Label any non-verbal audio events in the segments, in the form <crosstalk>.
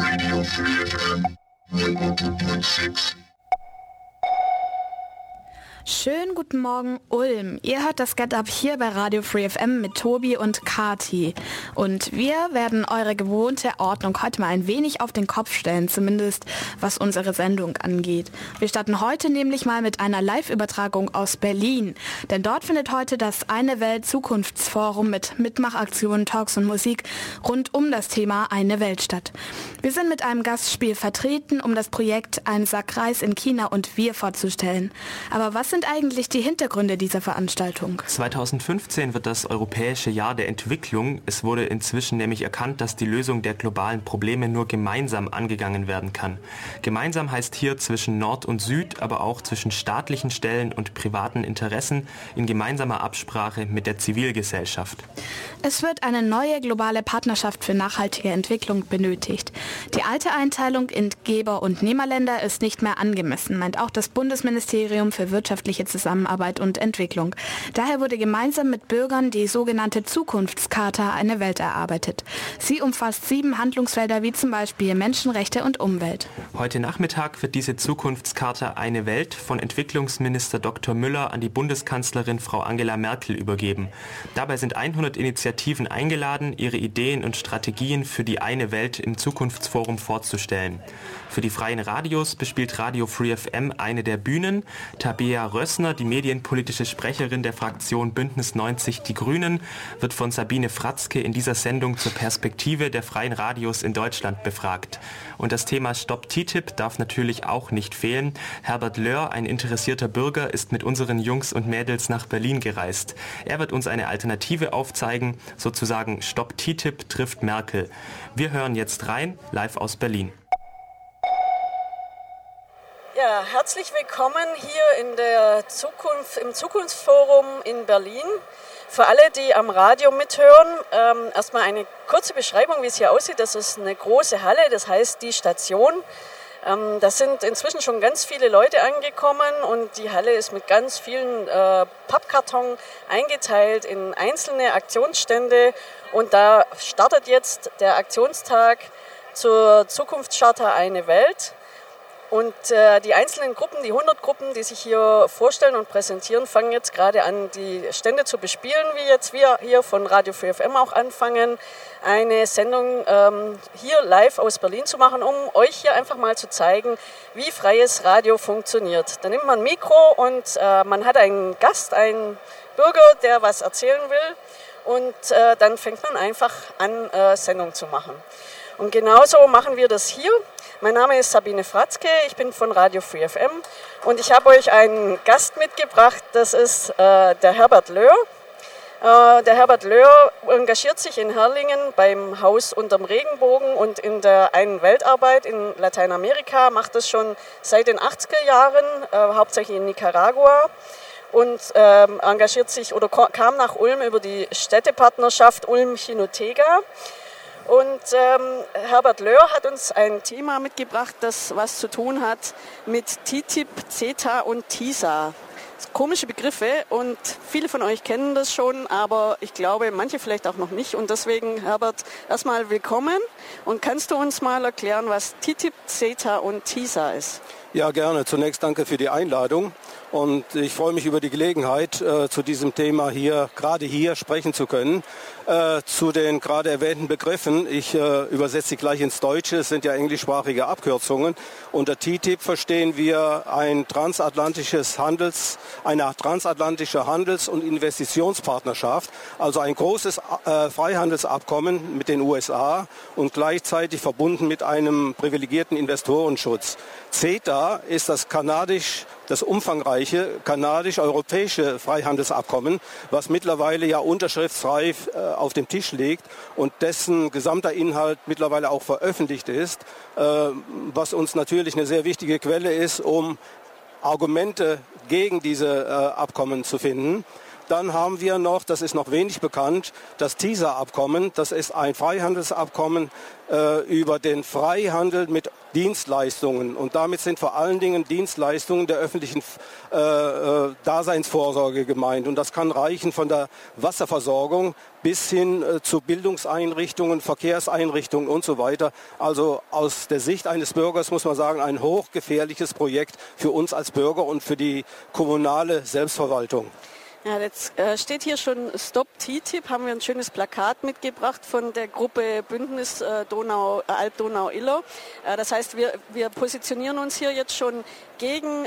Radio Free FM 100.6. Schönen guten Morgen, Ulm. Ihr hört das Get Up hier bei Radio Free FM mit Tobi und Kati. Und wir werden eure gewohnte Ordnung heute mal ein wenig auf den Kopf stellen, zumindest was unsere Sendung angeht. Wir starten heute nämlich mal mit einer Live-Übertragung aus Berlin. Denn dort findet heute das Eine Welt Zukunftsforum mit Mitmachaktionen, Talks und Musik rund um das Thema Eine Welt statt. Wir sind mit einem Gastspiel vertreten, um das Projekt Ein Sack Reis in China und wir vorzustellen. Aber was sind eigentlich die Hintergründe dieser Veranstaltung? 2015 wird das Europäische Jahr der Entwicklung. Es wurde inzwischen nämlich erkannt, dass die Lösung der globalen Probleme nur gemeinsam angegangen werden kann. Gemeinsam heißt hier zwischen Nord und Süd, aber auch zwischen staatlichen Stellen und privaten Interessen in gemeinsamer Absprache mit der Zivilgesellschaft. Es wird eine neue globale Partnerschaft für nachhaltige Entwicklung benötigt. Die alte Einteilung in Geber- und Nehmerländer ist nicht mehr angemessen, meint auch das Bundesministerium für Wirtschaft wirtschaftliche Zusammenarbeit und Entwicklung. Daher wurde gemeinsam mit Bürgern die sogenannte Zukunftscharta eine Welt erarbeitet. Sie umfasst sieben Handlungsfelder wie zum Beispiel Menschenrechte und Umwelt. Heute Nachmittag wird diese Zukunftscharta eine Welt von Entwicklungsminister Dr. Müller an die Bundeskanzlerin Frau Angela Merkel übergeben. Dabei sind 100 Initiativen eingeladen, ihre Ideen und Strategien für die eine Welt im Zukunftsforum vorzustellen. Für die freien Radios bespielt Radio Free FM eine der Bühnen. Tabea Rössner, die medienpolitische Sprecherin der Fraktion Bündnis 90 Die Grünen, wird von Sabine Fratzke in dieser Sendung zur Perspektive der freien Radios in Deutschland befragt. Und das Thema Stop TTIP darf natürlich auch nicht fehlen. Herbert Löhr, ein interessierter Bürger, ist mit unseren Jungs und Mädels nach Berlin gereist. Er wird uns eine Alternative aufzeigen, sozusagen Stop TTIP trifft Merkel. Wir hören jetzt rein, live aus Berlin. Ja, herzlich willkommen hier in der Zukunft, im Zukunftsforum in Berlin. Für alle, die am Radio mithören, ähm, erstmal eine kurze Beschreibung, wie es hier aussieht. Das ist eine große Halle, das heißt die Station. Ähm, da sind inzwischen schon ganz viele Leute angekommen und die Halle ist mit ganz vielen äh, Pappkarton eingeteilt in einzelne Aktionsstände. Und da startet jetzt der Aktionstag zur Zukunftscharta Eine Welt. Und äh, die einzelnen Gruppen, die 100 Gruppen, die sich hier vorstellen und präsentieren, fangen jetzt gerade an, die Stände zu bespielen, wie jetzt wir hier von Radio 4FM auch anfangen, eine Sendung ähm, hier live aus Berlin zu machen, um euch hier einfach mal zu zeigen, wie freies Radio funktioniert. Da nimmt man ein Mikro und äh, man hat einen Gast, einen Bürger, der was erzählen will und äh, dann fängt man einfach an, äh, Sendung zu machen. Und genauso machen wir das hier. Mein Name ist Sabine Fratzke, ich bin von Radio Free FM und ich habe euch einen Gast mitgebracht, das ist äh, der Herbert Löhr. Äh, der Herbert Löhr engagiert sich in Herrlingen beim Haus unterm Regenbogen und in der einen Weltarbeit in Lateinamerika, macht das schon seit den 80er Jahren, äh, hauptsächlich in Nicaragua und ähm, engagiert sich oder kam nach Ulm über die Städtepartnerschaft Ulm-Chinotega. Und ähm, Herbert Löhr hat uns ein Thema mitgebracht, das was zu tun hat mit TTIP, CETA und TISA. Komische Begriffe und viele von euch kennen das schon, aber ich glaube, manche vielleicht auch noch nicht. Und deswegen, Herbert, erstmal willkommen. Und kannst du uns mal erklären, was TTIP, CETA und TISA ist? Ja, gerne. Zunächst danke für die Einladung. Und ich freue mich über die Gelegenheit, äh, zu diesem Thema hier, gerade hier sprechen zu können. Äh, zu den gerade erwähnten Begriffen. Ich äh, übersetze sie gleich ins Deutsche. Es sind ja englischsprachige Abkürzungen. Unter TTIP verstehen wir ein transatlantisches Handels, eine transatlantische Handels- und Investitionspartnerschaft, also ein großes äh, Freihandelsabkommen mit den USA und gleichzeitig verbunden mit einem privilegierten Investorenschutz. CETA ist das kanadisch das umfangreiche kanadisch-europäische Freihandelsabkommen, was mittlerweile ja unterschriftsreif äh, auf dem Tisch liegt und dessen gesamter Inhalt mittlerweile auch veröffentlicht ist, äh, was uns natürlich eine sehr wichtige Quelle ist, um Argumente gegen diese äh, Abkommen zu finden. Dann haben wir noch, das ist noch wenig bekannt, das TISA-Abkommen. Das ist ein Freihandelsabkommen äh, über den Freihandel mit Dienstleistungen. Und damit sind vor allen Dingen Dienstleistungen der öffentlichen äh, äh, Daseinsvorsorge gemeint. Und das kann reichen von der Wasserversorgung bis hin äh, zu Bildungseinrichtungen, Verkehrseinrichtungen und so weiter. Also aus der Sicht eines Bürgers muss man sagen, ein hochgefährliches Projekt für uns als Bürger und für die kommunale Selbstverwaltung. Ja, jetzt äh, steht hier schon Stop TTIP, haben wir ein schönes Plakat mitgebracht von der Gruppe Bündnis äh, Donau, äh, Alb-Donau-Iller. Äh, das heißt, wir, wir positionieren uns hier jetzt schon gegen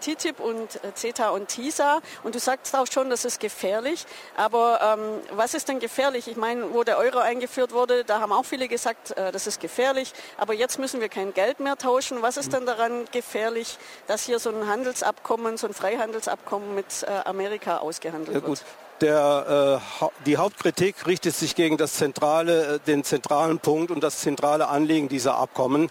TTIP und CETA und TISA. Und du sagst auch schon, das ist gefährlich. Aber ähm, was ist denn gefährlich? Ich meine, wo der Euro eingeführt wurde, da haben auch viele gesagt, das ist gefährlich. Aber jetzt müssen wir kein Geld mehr tauschen. Was ist denn daran gefährlich, dass hier so ein Handelsabkommen, so ein Freihandelsabkommen mit äh, Amerika ausgehandelt ja, wird? Der, äh, die Hauptkritik richtet sich gegen das zentrale, äh, den zentralen Punkt und das zentrale Anliegen dieser Abkommen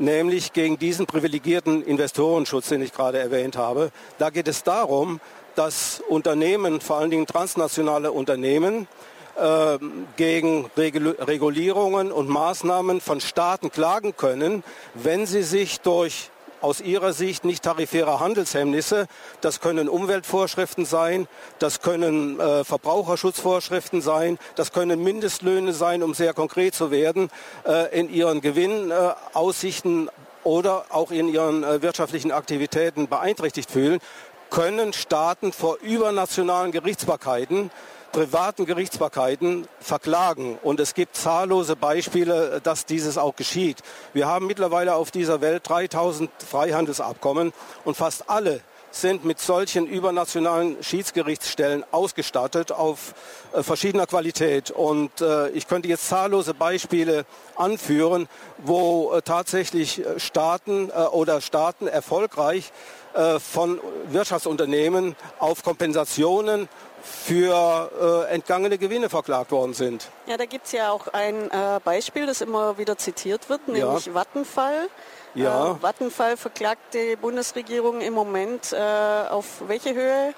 nämlich gegen diesen privilegierten Investorenschutz, den ich gerade erwähnt habe. Da geht es darum, dass Unternehmen, vor allen Dingen transnationale Unternehmen, äh, gegen Regulierungen und Maßnahmen von Staaten klagen können, wenn sie sich durch aus Ihrer Sicht nicht tarifäre Handelshemmnisse. Das können Umweltvorschriften sein, das können äh, Verbraucherschutzvorschriften sein, das können Mindestlöhne sein, um sehr konkret zu werden, äh, in Ihren Gewinnaussichten oder auch in ihren äh, wirtschaftlichen Aktivitäten beeinträchtigt fühlen, können Staaten vor übernationalen Gerichtsbarkeiten privaten Gerichtsbarkeiten verklagen. Und es gibt zahllose Beispiele, dass dieses auch geschieht. Wir haben mittlerweile auf dieser Welt 3000 Freihandelsabkommen und fast alle sind mit solchen übernationalen Schiedsgerichtsstellen ausgestattet auf äh, verschiedener Qualität. Und äh, ich könnte jetzt zahllose Beispiele anführen, wo äh, tatsächlich Staaten oder Staaten erfolgreich von Wirtschaftsunternehmen auf Kompensationen für äh, entgangene Gewinne verklagt worden sind. Ja, da gibt es ja auch ein äh, Beispiel, das immer wieder zitiert wird, nämlich ja. Vattenfall. Ja. Äh, Vattenfall verklagt die Bundesregierung im Moment äh, auf welche Höhe?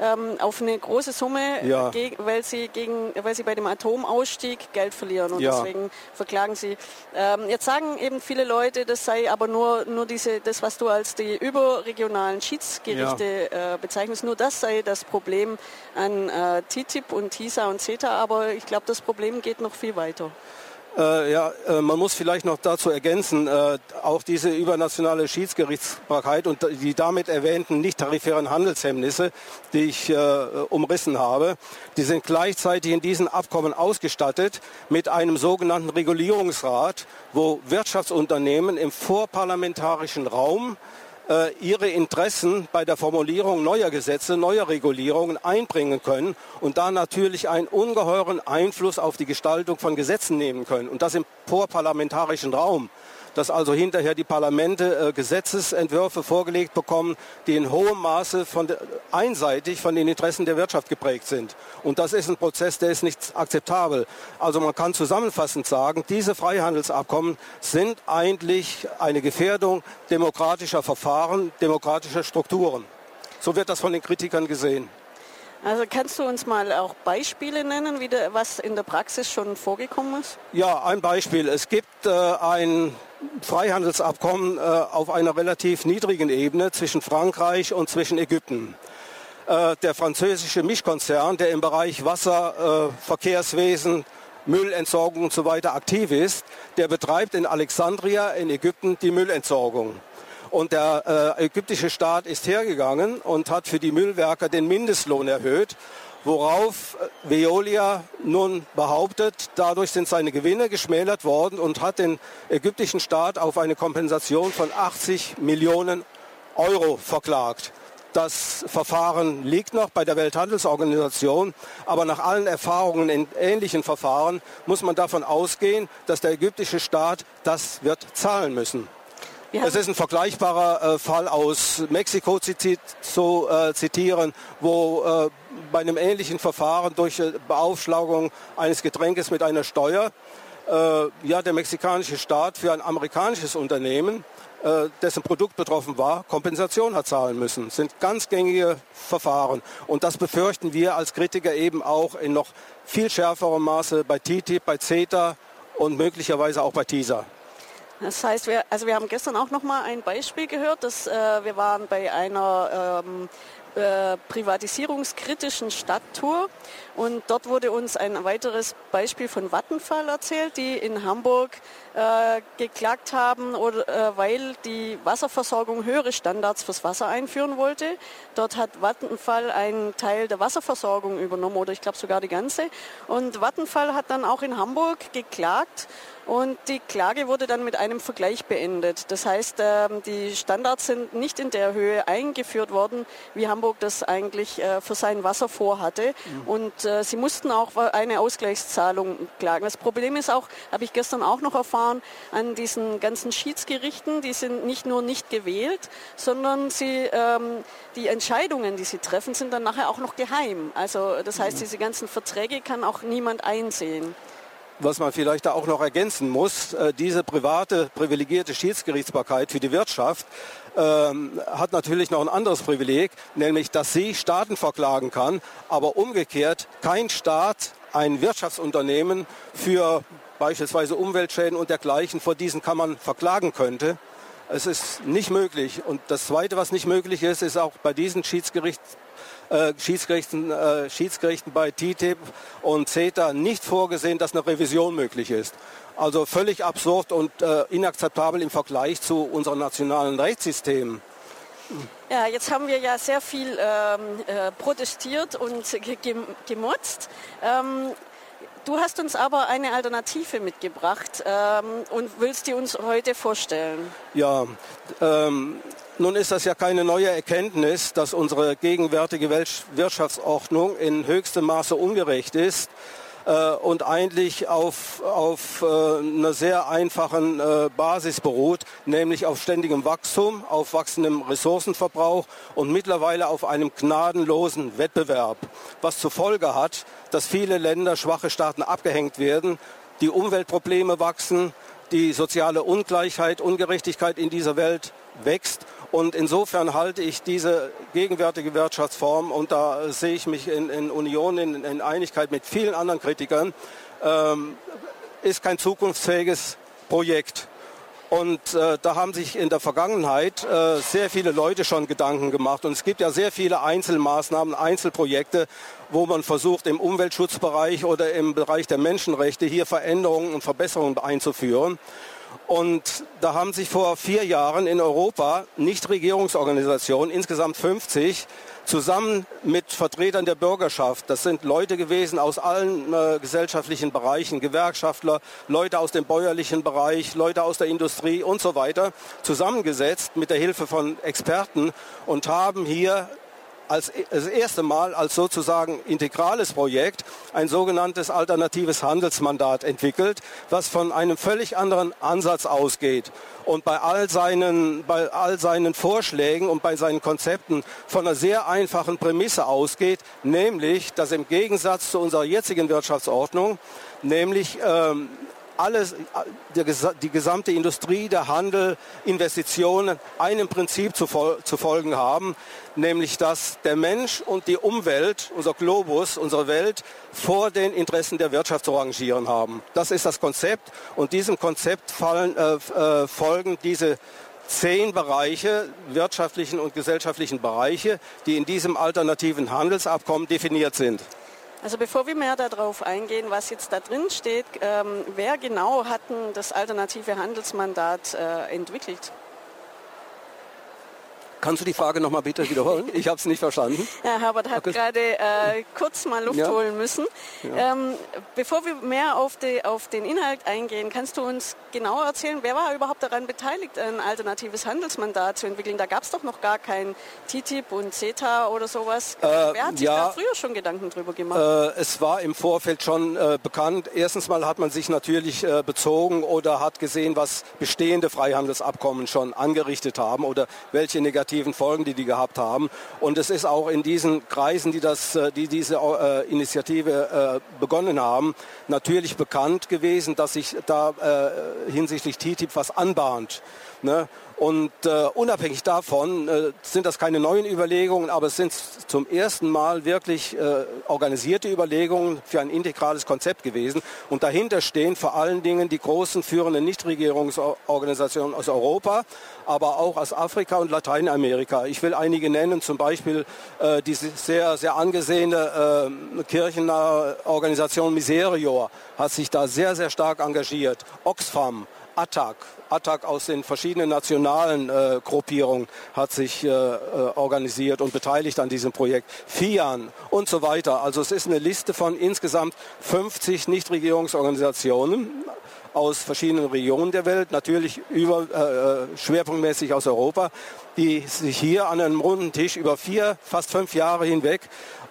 Ähm, auf eine große Summe, ja. weil, sie gegen, weil sie bei dem Atomausstieg Geld verlieren und ja. deswegen verklagen sie. Ähm, jetzt sagen eben viele Leute, das sei aber nur, nur diese, das, was du als die überregionalen Schiedsgerichte ja. äh, bezeichnest, nur das sei das Problem an äh, TTIP und TISA und CETA, aber ich glaube, das Problem geht noch viel weiter. Äh, ja, äh, man muss vielleicht noch dazu ergänzen, äh, auch diese übernationale Schiedsgerichtsbarkeit und die damit erwähnten nicht tarifären Handelshemmnisse, die ich äh, umrissen habe, die sind gleichzeitig in diesen Abkommen ausgestattet mit einem sogenannten Regulierungsrat, wo Wirtschaftsunternehmen im vorparlamentarischen Raum äh, ihre Interessen bei der Formulierung neuer Gesetze, neuer Regulierungen einbringen können und da natürlich einen ungeheuren Einfluss auf die Gestaltung von Gesetzen nehmen können. Und das im vorparlamentarischen Raum dass also hinterher die Parlamente äh, Gesetzesentwürfe vorgelegt bekommen, die in hohem Maße von einseitig von den Interessen der Wirtschaft geprägt sind. Und das ist ein Prozess, der ist nicht akzeptabel. Also man kann zusammenfassend sagen, diese Freihandelsabkommen sind eigentlich eine Gefährdung demokratischer Verfahren, demokratischer Strukturen. So wird das von den Kritikern gesehen. Also kannst du uns mal auch Beispiele nennen, wie de, was in der Praxis schon vorgekommen ist? Ja, ein Beispiel. Es gibt äh, ein Freihandelsabkommen äh, auf einer relativ niedrigen Ebene zwischen Frankreich und zwischen Ägypten. Äh, der französische Mischkonzern, der im Bereich Wasser, äh, Verkehrswesen, Müllentsorgung und so aktiv ist, der betreibt in Alexandria in Ägypten die Müllentsorgung. Und der äh, ägyptische Staat ist hergegangen und hat für die Müllwerker den Mindestlohn erhöht, worauf äh, Veolia nun behauptet, dadurch sind seine Gewinne geschmälert worden und hat den ägyptischen Staat auf eine Kompensation von 80 Millionen Euro verklagt. Das Verfahren liegt noch bei der Welthandelsorganisation, aber nach allen Erfahrungen in ähnlichen Verfahren muss man davon ausgehen, dass der ägyptische Staat das wird zahlen müssen. Es ist ein vergleichbarer äh, Fall aus Mexiko zitiert, zu äh, zitieren, wo äh, bei einem ähnlichen Verfahren durch äh, Beaufschlagung eines Getränkes mit einer Steuer äh, ja, der mexikanische Staat für ein amerikanisches Unternehmen dessen Produkt betroffen war, Kompensation hat zahlen müssen. Das sind ganz gängige Verfahren. Und das befürchten wir als Kritiker eben auch in noch viel schärferem Maße bei TTIP, bei CETA und möglicherweise auch bei TISA. Das heißt, wir, also wir haben gestern auch noch mal ein Beispiel gehört, dass äh, wir waren bei einer ähm, äh, privatisierungskritischen Stadttour und dort wurde uns ein weiteres Beispiel von Vattenfall erzählt, die in Hamburg äh, geklagt haben, oder, äh, weil die Wasserversorgung höhere Standards fürs Wasser einführen wollte. Dort hat Vattenfall einen Teil der Wasserversorgung übernommen oder ich glaube sogar die ganze. Und Vattenfall hat dann auch in Hamburg geklagt und die Klage wurde dann mit einem Vergleich beendet. Das heißt, ähm, die Standards sind nicht in der Höhe eingeführt worden, wie Hamburg das eigentlich äh, für sein Wasser vorhatte. Mhm. Und äh, sie mussten auch eine Ausgleichszahlung klagen. Das Problem ist auch, habe ich gestern auch noch erfahren, an diesen ganzen Schiedsgerichten, die sind nicht nur nicht gewählt, sondern sie, ähm, die Entscheidungen, die sie treffen, sind dann nachher auch noch geheim. Also das heißt, mhm. diese ganzen Verträge kann auch niemand einsehen was man vielleicht da auch noch ergänzen muss, äh, diese private privilegierte Schiedsgerichtsbarkeit für die Wirtschaft ähm, hat natürlich noch ein anderes Privileg, nämlich dass sie Staaten verklagen kann, aber umgekehrt kein Staat ein Wirtschaftsunternehmen für beispielsweise Umweltschäden und dergleichen vor diesen Kammern verklagen könnte. Es ist nicht möglich. Und das Zweite, was nicht möglich ist, ist auch bei diesen Schiedsgerichts äh, Schiedsgerichten, äh, Schiedsgerichten bei TTIP und CETA nicht vorgesehen, dass eine Revision möglich ist. Also völlig absurd und äh, inakzeptabel im Vergleich zu unseren nationalen Rechtssystemen. Ja, jetzt haben wir ja sehr viel ähm, äh, protestiert und gemotzt. Ähm, du hast uns aber eine Alternative mitgebracht ähm, und willst die uns heute vorstellen. Ja, ähm, nun ist das ja keine neue Erkenntnis, dass unsere gegenwärtige Wirtschaftsordnung in höchstem Maße ungerecht ist äh, und eigentlich auf, auf äh, einer sehr einfachen äh, Basis beruht, nämlich auf ständigem Wachstum, auf wachsendem Ressourcenverbrauch und mittlerweile auf einem gnadenlosen Wettbewerb, was zur Folge hat, dass viele Länder, schwache Staaten abgehängt werden, die Umweltprobleme wachsen, die soziale Ungleichheit, Ungerechtigkeit in dieser Welt wächst und insofern halte ich diese gegenwärtige Wirtschaftsform, und da sehe ich mich in, in Union, in, in, Einigkeit mit vielen anderen Kritikern, ähm, ist kein zukunftsfähiges Projekt. Und äh, da haben sich in der Vergangenheit äh, sehr viele Leute schon Gedanken gemacht. Und es gibt ja sehr viele Einzelmaßnahmen, Einzelprojekte, wo man versucht, im Umweltschutzbereich oder im Bereich der Menschenrechte hier Veränderungen und Verbesserungen einzuführen. Und da haben sich vor vier Jahren in Europa Nichtregierungsorganisationen, insgesamt 50, zusammen mit Vertretern der Bürgerschaft, das sind Leute gewesen aus allen äh, gesellschaftlichen Bereichen, Gewerkschaftler, Leute aus dem bäuerlichen Bereich, Leute aus der Industrie und so weiter, zusammengesetzt mit der Hilfe von Experten und haben hier als das erste Mal als sozusagen integrales Projekt ein sogenanntes alternatives Handelsmandat entwickelt, was von einem völlig anderen Ansatz ausgeht und bei all seinen, bei all seinen Vorschlägen und bei seinen Konzepten von einer sehr einfachen Prämisse ausgeht, nämlich, dass im Gegensatz zu unserer jetzigen Wirtschaftsordnung, nämlich ähm, alles, die gesamte Industrie, der Handel, Investitionen einem Prinzip zu, folgen haben, nämlich dass der Mensch und die Umwelt, unser Globus, unsere Welt vor den Interessen der Wirtschaft zu rangieren haben. Das ist das Konzept und diesem Konzept fallen, äh, äh, folgen diese zehn Bereiche, wirtschaftlichen und gesellschaftlichen Bereiche, die in diesem alternativen Handelsabkommen definiert sind. Also bevor wir mehr darauf eingehen, was jetzt da drin steht, ähm, wer genau hat das alternative Handelsmandat äh, entwickelt? Kannst du die Frage nochmal bitte wiederholen? Ich habe es nicht verstanden. Ja, Herbert hat okay. gerade äh, kurz mal Luft ja. holen müssen. Ja. Ähm, bevor wir mehr auf, die, auf, den Inhalt eingehen, kannst du uns genauer erzählen, wer war überhaupt daran beteiligt, ein alternatives Handelsmandat zu entwickeln? Da gab es doch noch gar kein TTIP und CETA oder sowas. Äh, wer hat sich ja, da früher schon Gedanken drüber gemacht? Äh, es war im Vorfeld schon äh, bekannt. Erstens mal hat man sich natürlich äh, bezogen oder hat gesehen, was bestehende Freihandelsabkommen schon angerichtet haben oder welche negativen negativen Folgen, die die gehabt haben. Und es ist auch in diesen Kreisen, die, das, äh, die diese äh, Initiative äh, begonnen haben, natürlich bekannt gewesen, dass sich da äh, hinsichtlich TTIP was anbahnt. Ne? Und äh, unabhängig davon äh, sind das keine neuen Überlegungen, aber es sind zum ersten Mal wirklich äh, organisierte Überlegungen für ein integrales Konzept gewesen. Und dahinter stehen vor allen Dingen die großen führenden Nichtregierungsorganisationen aus Europa, aber auch aus Afrika und Lateinamerika. Ich will einige nennen, zum Beispiel äh, die sehr, sehr angesehene äh, Kirchenorganisation Miserior hat sich da sehr, sehr stark engagiert. Oxfam, Attac, Attac aus den verschiedenen nationalen äh, Gruppierungen hat sich äh, äh, organisiert und beteiligt an diesem Projekt. FIAN und so weiter. Also es ist eine Liste von insgesamt 50 Nichtregierungsorganisationen aus verschiedenen Regionen der Welt, natürlich über, äh, schwerpunktmäßig aus Europa, die sich hier an einem runden Tisch über vier, fast fünf Jahre hinweg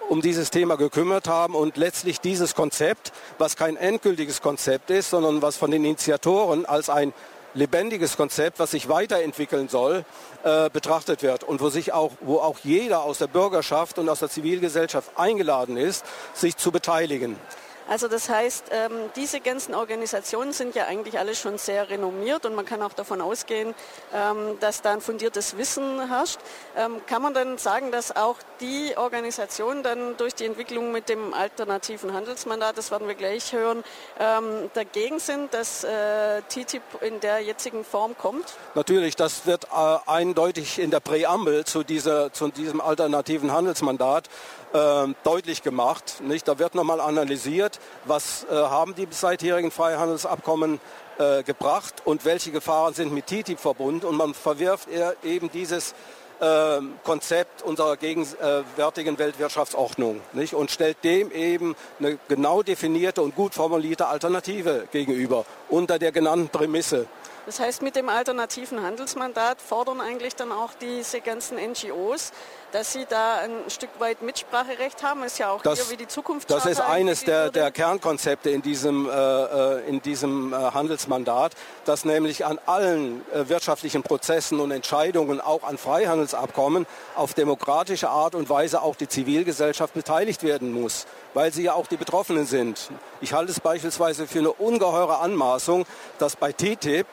um dieses Thema gekümmert haben und letztlich dieses Konzept, was kein endgültiges Konzept ist, sondern was von den Initiatoren als ein lebendiges Konzept, was sich weiterentwickeln soll, äh, betrachtet wird und wo sich auch, wo auch jeder aus der Bürgerschaft und aus der Zivilgesellschaft eingeladen ist, sich zu beteiligen. Also das heißt, ähm, diese ganzen Organisationen sind ja eigentlich alle schon sehr renommiert und man kann auch davon ausgehen, ähm, dass da ein fundiertes Wissen herrscht. Ähm, kann man dann sagen, dass auch die Organisationen dann durch die Entwicklung mit dem alternativen Handelsmandat, das werden wir gleich hören, dagegen sind, dass äh, TTIP in der jetzigen Form kommt? Natürlich, das wird äh, eindeutig in der Präambel zu, dieser, zu diesem alternativen Handelsmandat äh, deutlich gemacht. Nicht? Da wird nochmal analysiert, was äh, haben die bisherige Freihandelsabkommen äh, gebracht und welche Gefahren sind mit TTIP verbunden. Und man verwirft eben dieses äh, Konzept unserer gegenwärtigen Weltwirtschaftsordnung nicht? und stellt dem eben eine genau definierte und gut formulierte Alternative gegenüber unter der genannten Prämisse. Das heißt, mit dem alternativen Handelsmandat fordern eigentlich dann auch diese ganzen NGOs, dass sie da ein Stück weit Mitspracherecht haben. Ist ja auch das, hier wie die Zukunft. Das ist eines der, der, Kernkonzepte in diesem, äh, äh, in diesem äh, Handelsmandat, dass nämlich an allen äh, wirtschaftlichen Prozessen und Entscheidungen, auch an Freihandelsabkommen, auf demokratische Art und Weise auch die Zivilgesellschaft beteiligt werden muss, weil sie ja auch die Betroffenen sind. Ich halte es beispielsweise für eine ungeheure Anmaßung, dass bei TTIP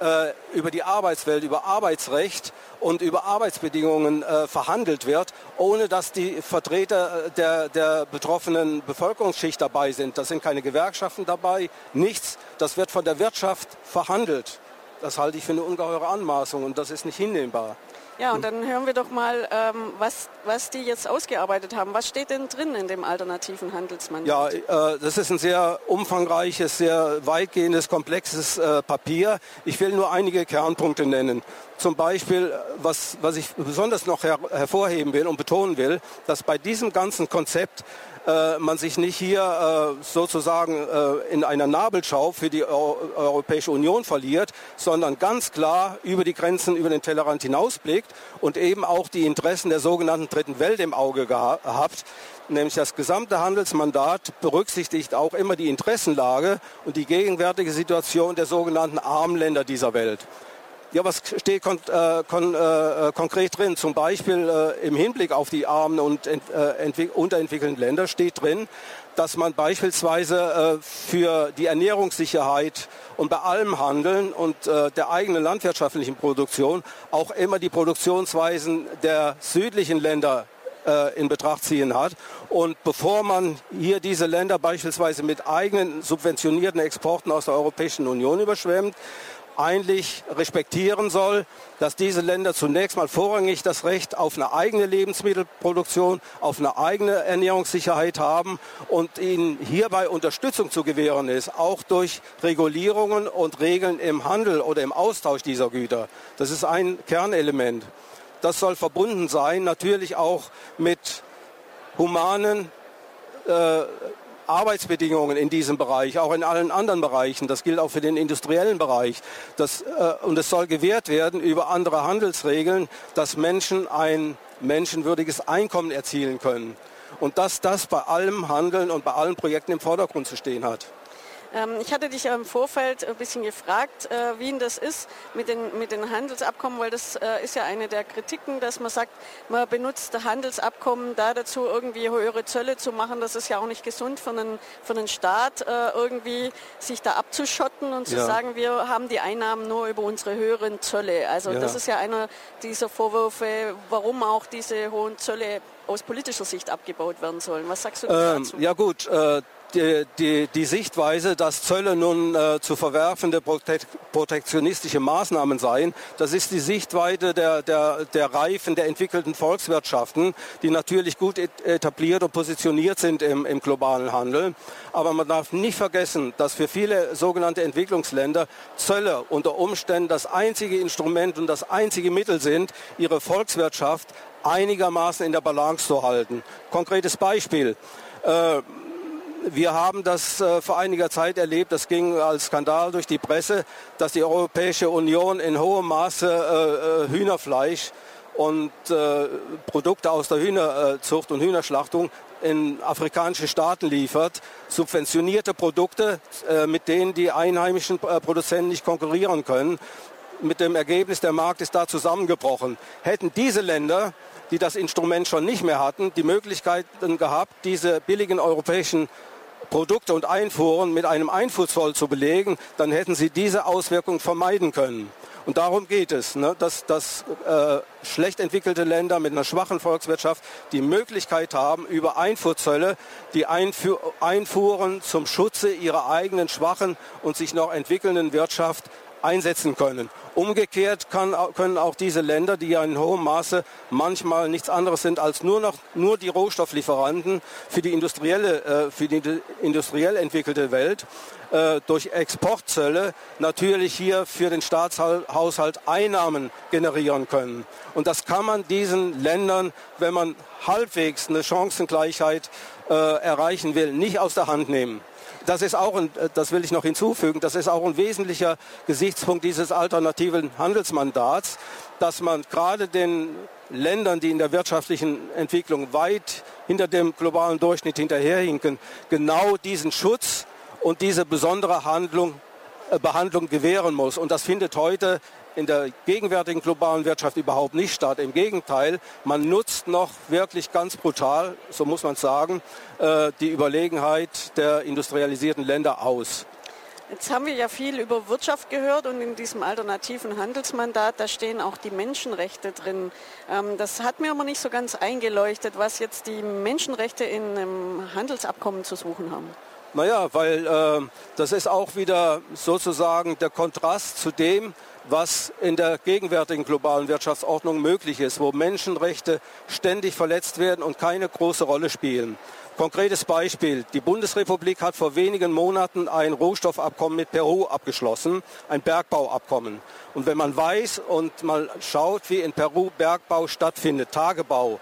äh, über die Arbeitswelt, über Arbeitsrecht und über Arbeitsbedingungen äh, verhandelt wird, ohne dass die Vertreter äh, der, der betroffenen Bevölkerungsschicht dabei sind. Da sind keine Gewerkschaften dabei, nichts. Das wird von der Wirtschaft verhandelt. Das halte ich für eine ungeheure Anmaßung und das ist nicht hinnehmbar. Ja, und dann hören wir doch mal, ähm, was, was die jetzt ausgearbeitet haben. Was steht denn drin in dem alternativen Handelsmandat? Ja, äh, das ist ein sehr umfangreiches, sehr weitgehendes, komplexes äh, Papier. Ich will nur einige Kernpunkte nennen. Zum Beispiel, was, was ich besonders noch her hervorheben will und betonen will, dass bei diesem ganzen Konzept äh, man sich nicht hier äh, sozusagen äh, in einer Nabelschau für die Euro Europäische Union verliert, sondern ganz klar über die Grenzen, über den Tellerrand hinausblickt und eben auch die Interessen der sogenannten Dritten Welt im Auge gehabt. Nämlich das gesamte Handelsmandat berücksichtigt auch immer die Interessenlage und die gegenwärtige Situation der sogenannten armen Länder dieser Welt. Ja, was steht kon äh, kon äh, konkret drin? Zum Beispiel äh, im Hinblick auf die armen und äh, unterentwickelten Länder steht drin, dass man beispielsweise äh, für die Ernährungssicherheit und bei allem Handeln und äh, der eigenen landwirtschaftlichen Produktion auch immer die Produktionsweisen der südlichen Länder in Betracht ziehen hat. Und bevor man hier diese Länder beispielsweise mit eigenen subventionierten Exporten aus der Europäischen Union überschwemmt, eigentlich respektieren soll, dass diese Länder zunächst mal vorrangig das Recht auf eine eigene Lebensmittelproduktion, auf eine eigene Ernährungssicherheit haben und ihnen hierbei Unterstützung zu gewähren ist, auch durch Regulierungen und Regeln im Handel oder im Austausch dieser Güter. Das ist ein Kernelement. Das soll verbunden sein, natürlich auch mit humanen äh, Arbeitsbedingungen in diesem Bereich, auch in allen anderen Bereichen. Das gilt auch für den industriellen Bereich. Das, äh, und es soll gewährt werden über andere Handelsregeln, dass Menschen ein menschenwürdiges Einkommen erzielen können. Und dass das bei allem Handeln und bei allen Projekten im Vordergrund zu stehen hat. Ähm, ich hatte dich ja im Vorfeld ein bisschen gefragt, äh, wie das ist mit den, mit den Handelsabkommen, weil das äh, ist ja eine der Kritiken, dass man sagt, man benutzt Handelsabkommen da dazu, irgendwie höhere Zölle zu machen. Das ist ja auch nicht gesund für einen, für einen Staat, äh, irgendwie sich da abzuschotten und zu ja. sagen, wir haben die Einnahmen nur über unsere höheren Zölle. Also ja. das ist ja einer dieser Vorwürfe, warum auch diese hohen Zölle aus politischer Sicht abgebaut werden sollen. Was sagst du ähm, dazu? Ja gut, äh, die, die, die, Sichtweise, dass Zölle nun äh, zu verwerfende protek protektionistische Maßnahmen seien, das ist die Sichtweise der, der, der reifen, der entwickelten Volkswirtschaften, die natürlich gut etabliert und positioniert sind im, im globalen Handel. Aber man darf nicht vergessen, dass für viele sogenannte Entwicklungsländer Zölle unter Umständen das einzige Instrument und das einzige Mittel sind, ihre Volkswirtschaft einigermaßen in der Balance zu halten. Konkretes Beispiel. Äh, wir haben das äh, vor einiger Zeit erlebt, das ging als Skandal durch die Presse, dass die Europäische Union in hohem Maße äh, äh Hühnerfleisch und Produkte aus der Hühnerzucht und Hühnerschlachtung in afrikanische Staaten liefert, subventionierte Produkte, mit denen die einheimischen Produzenten nicht konkurrieren können. Mit dem Ergebnis, der Markt ist da zusammengebrochen. Hätten diese Länder die das Instrument schon nicht mehr hatten, die Möglichkeiten gehabt, diese billigen europäischen Produkte und Einfuhren mit einem Einfuhrzoll zu belegen, dann hätten sie diese Auswirkung vermeiden können. Und darum geht es, ne, dass, dass äh, schlecht entwickelte Länder mit einer schwachen Volkswirtschaft die Möglichkeit haben, über Einfuhrzölle die Einfu Einfuhren zum Schutze ihrer eigenen schwachen und sich noch entwickelnden Wirtschaft einsetzen können. Umgekehrt kann, können auch diese Länder, die ja in hohem Maße manchmal nichts anderes sind als nur noch nur die Rohstofflieferanten für die industrielle, äh, für die industriell entwickelte Welt, äh, durch Exportzölle natürlich hier für den Staatshaushalt Einnahmen generieren können. Und das kann man diesen Ländern, wenn man halbwegs eine Chancengleichheit äh, erreichen will, nicht aus der Hand nehmen das ist auch, ein, äh, das will ich noch hinzufügen, das ist auch ein wesentlicher Gesichtspunkt dieses alternativen Handelsmandats, dass man gerade den Ländern, die in der wirtschaftlichen Entwicklung weit hinter dem globalen Durchschnitt hinterherhinken, genau diesen Schutz und diese besondere Handlung, äh, Behandlung gewähren muss. Und das findet heute in der gegenwärtigen globalen Wirtschaft überhaupt nicht statt. Im Gegenteil, man nutzt noch wirklich ganz brutal, so muss man sagen, äh, die Überlegenheit der industrialisierten Länder aus. Jetzt haben wir ja viel über Wirtschaft gehört und in diesem alternativen Handelsmandat, da stehen auch die Menschenrechte drin. Ähm, das hat mir aber nicht so ganz eingeleuchtet, was jetzt die Menschenrechte in einem Handelsabkommen zu suchen haben. Naja, weil äh, das ist auch wieder sozusagen der Kontrast zu dem, was in der gegenwärtigen globalen Wirtschaftsordnung möglich ist, wo Menschenrechte ständig verletzt werden und keine große Rolle spielen. Konkretes Beispiel. Die Bundesrepublik hat vor wenigen Monaten ein Rohstoffabkommen mit Peru abgeschlossen, ein Bergbauabkommen. Und wenn man weiß und mal schaut, wie in Peru Bergbau stattfindet, Tagebau,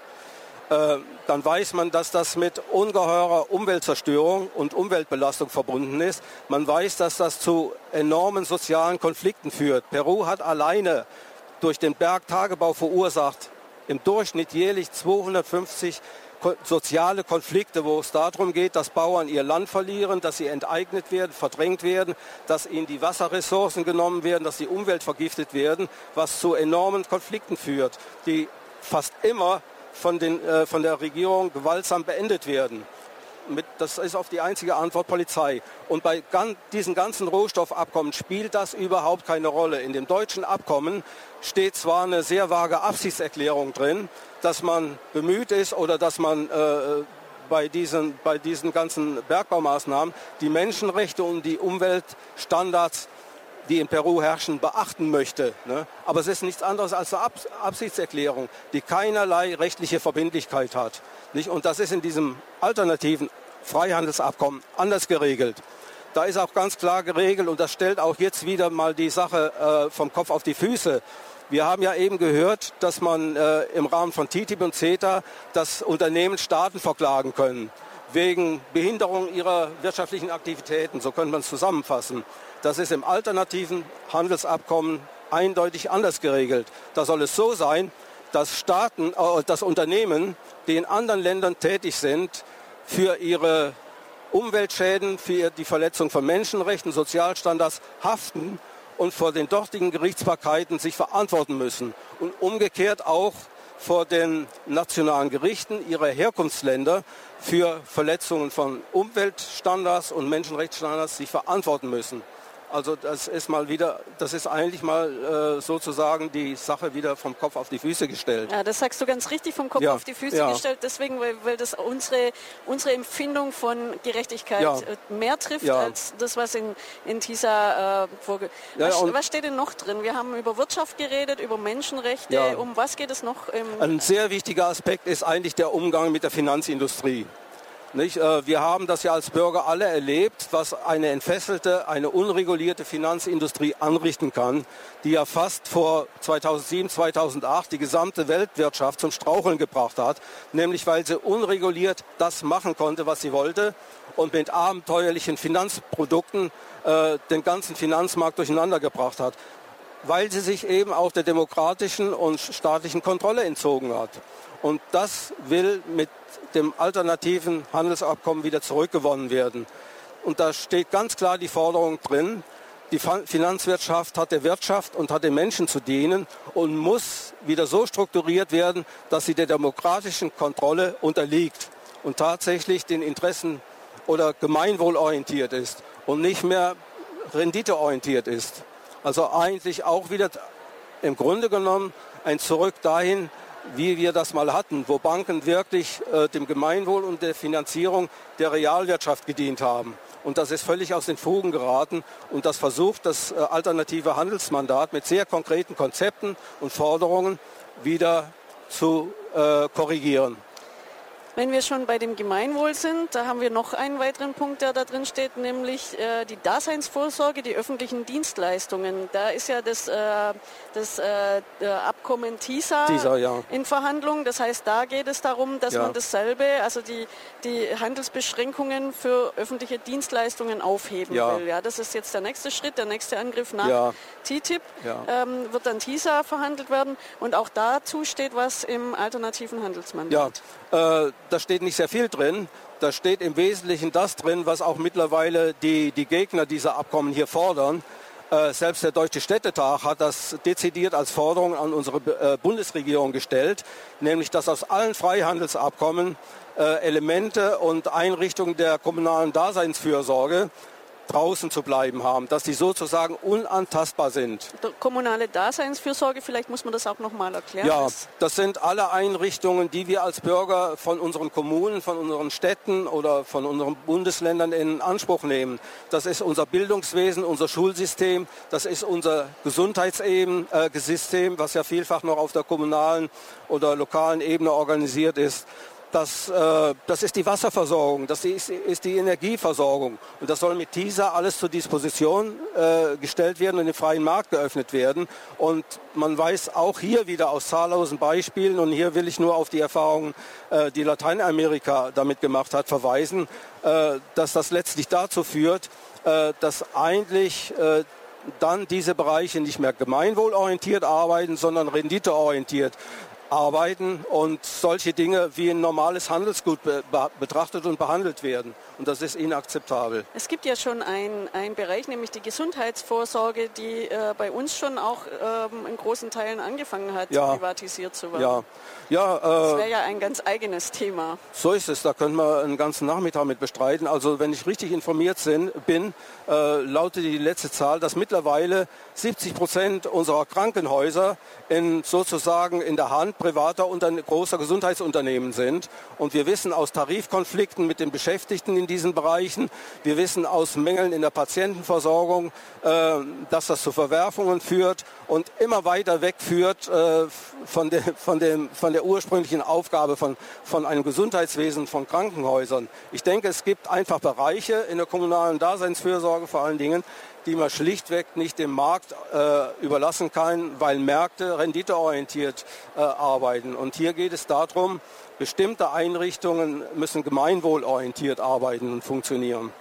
dann weiß man, dass das mit ungeheurer Umweltzerstörung und Umweltbelastung verbunden ist. Man weiß, dass das zu enormen sozialen Konflikten führt. Peru hat alleine durch den Bergtagebau verursacht im Durchschnitt jährlich 250 soziale Konflikte, wo es darum geht, dass Bauern ihr Land verlieren, dass sie enteignet werden, verdrängt werden, dass ihnen die Wasserressourcen genommen werden, dass die Umwelt vergiftet werden, was zu enormen Konflikten führt, die fast immer von, den, äh, von der Regierung gewaltsam beendet werden. Mit, das ist auf die einzige Antwort Polizei. Und bei gan diesen ganzen Rohstoffabkommen spielt das überhaupt keine Rolle. In dem deutschen Abkommen steht zwar eine sehr vage Absichtserklärung drin, dass man bemüht ist oder dass man äh, bei, diesen, bei diesen ganzen Bergbaumaßnahmen die Menschenrechte und die Umweltstandards die in Peru herrschen, beachten möchte. Ne? Aber es ist nichts anderes als eine Abs Absichtserklärung, die keinerlei rechtliche Verbindlichkeit hat. Nicht? Und das ist in diesem alternativen Freihandelsabkommen anders geregelt. Da ist auch ganz klar geregelt und das stellt auch jetzt wieder mal die Sache äh, vom Kopf auf die Füße. Wir haben ja eben gehört, dass man äh, im Rahmen von TTIP und CETA das Unternehmen Staaten verklagen können wegen Behinderung ihrer wirtschaftlichen Aktivitäten. So könnte man es zusammenfassen. Das ist im alternativen Handelsabkommen eindeutig anders geregelt. Da soll es so sein, dass Staaten, äh, dass Unternehmen, die in anderen Ländern tätig sind, für ihre Umweltschäden für die Verletzung von Menschenrechten, Sozialstandards haften und vor den dortigen Gerichtsbarkeiten sich verantworten müssen und umgekehrt auch vor den nationalen Gerichten ihrer Herkunftsländer für Verletzungen von Umweltstandards und Menschenrechtsstandards sich verantworten müssen. Also das ist mal wieder, das ist eigentlich mal äh, sozusagen die Sache wieder vom Kopf auf die Füße gestellt. Ja, das sagst du ganz richtig, vom Kopf ja. auf die Füße ja. gestellt. Deswegen, weil, weil das unsere, unsere Empfindung von Gerechtigkeit ja. Äh, mehr trifft als das, was in, in TISA äh, vorgeht. Was, was, steht denn noch drin? Wir haben über Wirtschaft geredet, über Menschenrechte. Um was geht es noch? Ein sehr wichtiger Aspekt ist eigentlich der Umgang mit der Finanzindustrie. Nicht? Äh, wir haben das ja als Bürger alle erlebt, was eine entfesselte, eine unregulierte Finanzindustrie anrichten kann, die ja fast vor 2007, 2008 die gesamte Weltwirtschaft zum Straucheln gebracht hat, nämlich weil sie unreguliert das machen konnte, was sie wollte und mit abenteuerlichen Finanzprodukten äh, den ganzen Finanzmarkt durcheinander gebracht hat, weil sie sich eben auch der demokratischen und staatlichen Kontrolle entzogen hat. Und das will mit dem alternativen Handelsabkommen wieder zurückgewonnen werden. Und da steht ganz klar die Forderung drin, die Finanzwirtschaft hat der Wirtschaft und hat den Menschen zu dienen und muss wieder so strukturiert werden, dass sie der demokratischen Kontrolle unterliegt und tatsächlich den Interessen oder gemeinwohlorientiert ist und nicht mehr renditeorientiert ist. Also eigentlich auch wieder im Grunde genommen ein Zurück dahin, wie wir das mal hatten, wo Banken wirklich äh, dem Gemeinwohl und der Finanzierung der Realwirtschaft gedient haben. Und das ist völlig aus den Fugen geraten und das versucht das äh, alternative Handelsmandat mit sehr konkreten Konzepten und Forderungen wieder zu äh, korrigieren. Wenn wir schon bei dem Gemeinwohl sind, da haben wir noch einen weiteren Punkt, der da drin steht, nämlich äh, die Daseinsvorsorge, die öffentlichen Dienstleistungen. Da ist ja das, äh, das äh, Abkommen TISA, TISA ja. in Verhandlung. Das heißt, da geht es darum, dass ja. man dasselbe, also die, die Handelsbeschränkungen für öffentliche Dienstleistungen aufheben ja. will. Ja, das ist jetzt der nächste Schritt, der nächste Angriff nach TTIP. Ähm, wird dann TISA verhandelt werden. Und auch dazu steht was im alternativen Handelsmandat. Äh, da steht nicht sehr viel drin. Da steht im Wesentlichen das drin, was auch mittlerweile die, die Gegner dieser Abkommen hier fordern. Äh, selbst der Deutsche Städtetag hat das dezidiert als Forderung an unsere äh, Bundesregierung gestellt, nämlich dass aus allen Freihandelsabkommen äh, Elemente und Einrichtungen der kommunalen Daseinsfürsorge draußen zu bleiben haben, dass die sozusagen unantastbar sind. Kommunale Daseinsfürsorge, vielleicht muss man das auch noch mal erklären. Ja, das sind alle Einrichtungen, die wir als Bürger von unseren Kommunen, von unseren Städten oder von unseren Bundesländern in Anspruch nehmen. Das ist unser Bildungswesen, unser Schulsystem, das ist unser Gesundheitssystem, äh, was ja vielfach noch auf der kommunalen oder lokalen Ebene organisiert ist. Das, äh, das ist die Wasserversorgung, das ist, die Energieversorgung. Und das soll mit TISA alles zur Disposition äh, gestellt werden und den freien Markt geöffnet werden. Und man weiß auch hier wieder aus zahllosen Beispielen, und hier will ich nur auf die Erfahrungen, äh, die Lateinamerika damit gemacht hat, verweisen, dass das letztlich dazu führt, dass eigentlich dann diese Bereiche nicht mehr gemeinwohlorientiert arbeiten, sondern renditeorientiert arbeiten und solche Dinge wie ein normales Handelsgut be betrachtet und behandelt werden. Und das ist inakzeptabel. Es gibt ja schon einen Bereich, nämlich die Gesundheitsvorsorge, die äh, bei uns schon auch ähm, in großen Teilen angefangen hat, ja. privatisiert zu werden. Ja. Ja, äh, das wäre ja ein ganz eigenes Thema. So ist es, da können wir einen ganzen Nachmittag mit bestreiten. Also wenn ich richtig informiert sind, bin, äh, lautet die letzte Zahl, dass mittlerweile 70 Prozent unserer Krankenhäuser in, sozusagen in der Hand privater und großer Gesundheitsunternehmen sind. Und wir wissen aus Tarifkonflikten mit den Beschäftigten in diesen Bereichen, wir wissen aus Mängeln in der Patientenversorgung, äh, dass das zu Verwerfungen führt und immer weiter wegführt äh, von, der, von, dem, von der ursprünglichen Aufgabe von, von einem Gesundheitswesen, von Krankenhäusern. Ich denke, es gibt einfach Bereiche in der kommunalen Daseinsfürsorge vor allen Dingen, die man schlichtweg nicht dem Markt äh, überlassen kann, weil Märkte renditeorientiert äh, arbeiten. Und hier geht es darum, bestimmte Einrichtungen müssen gemeinwohlorientiert arbeiten und funktionieren.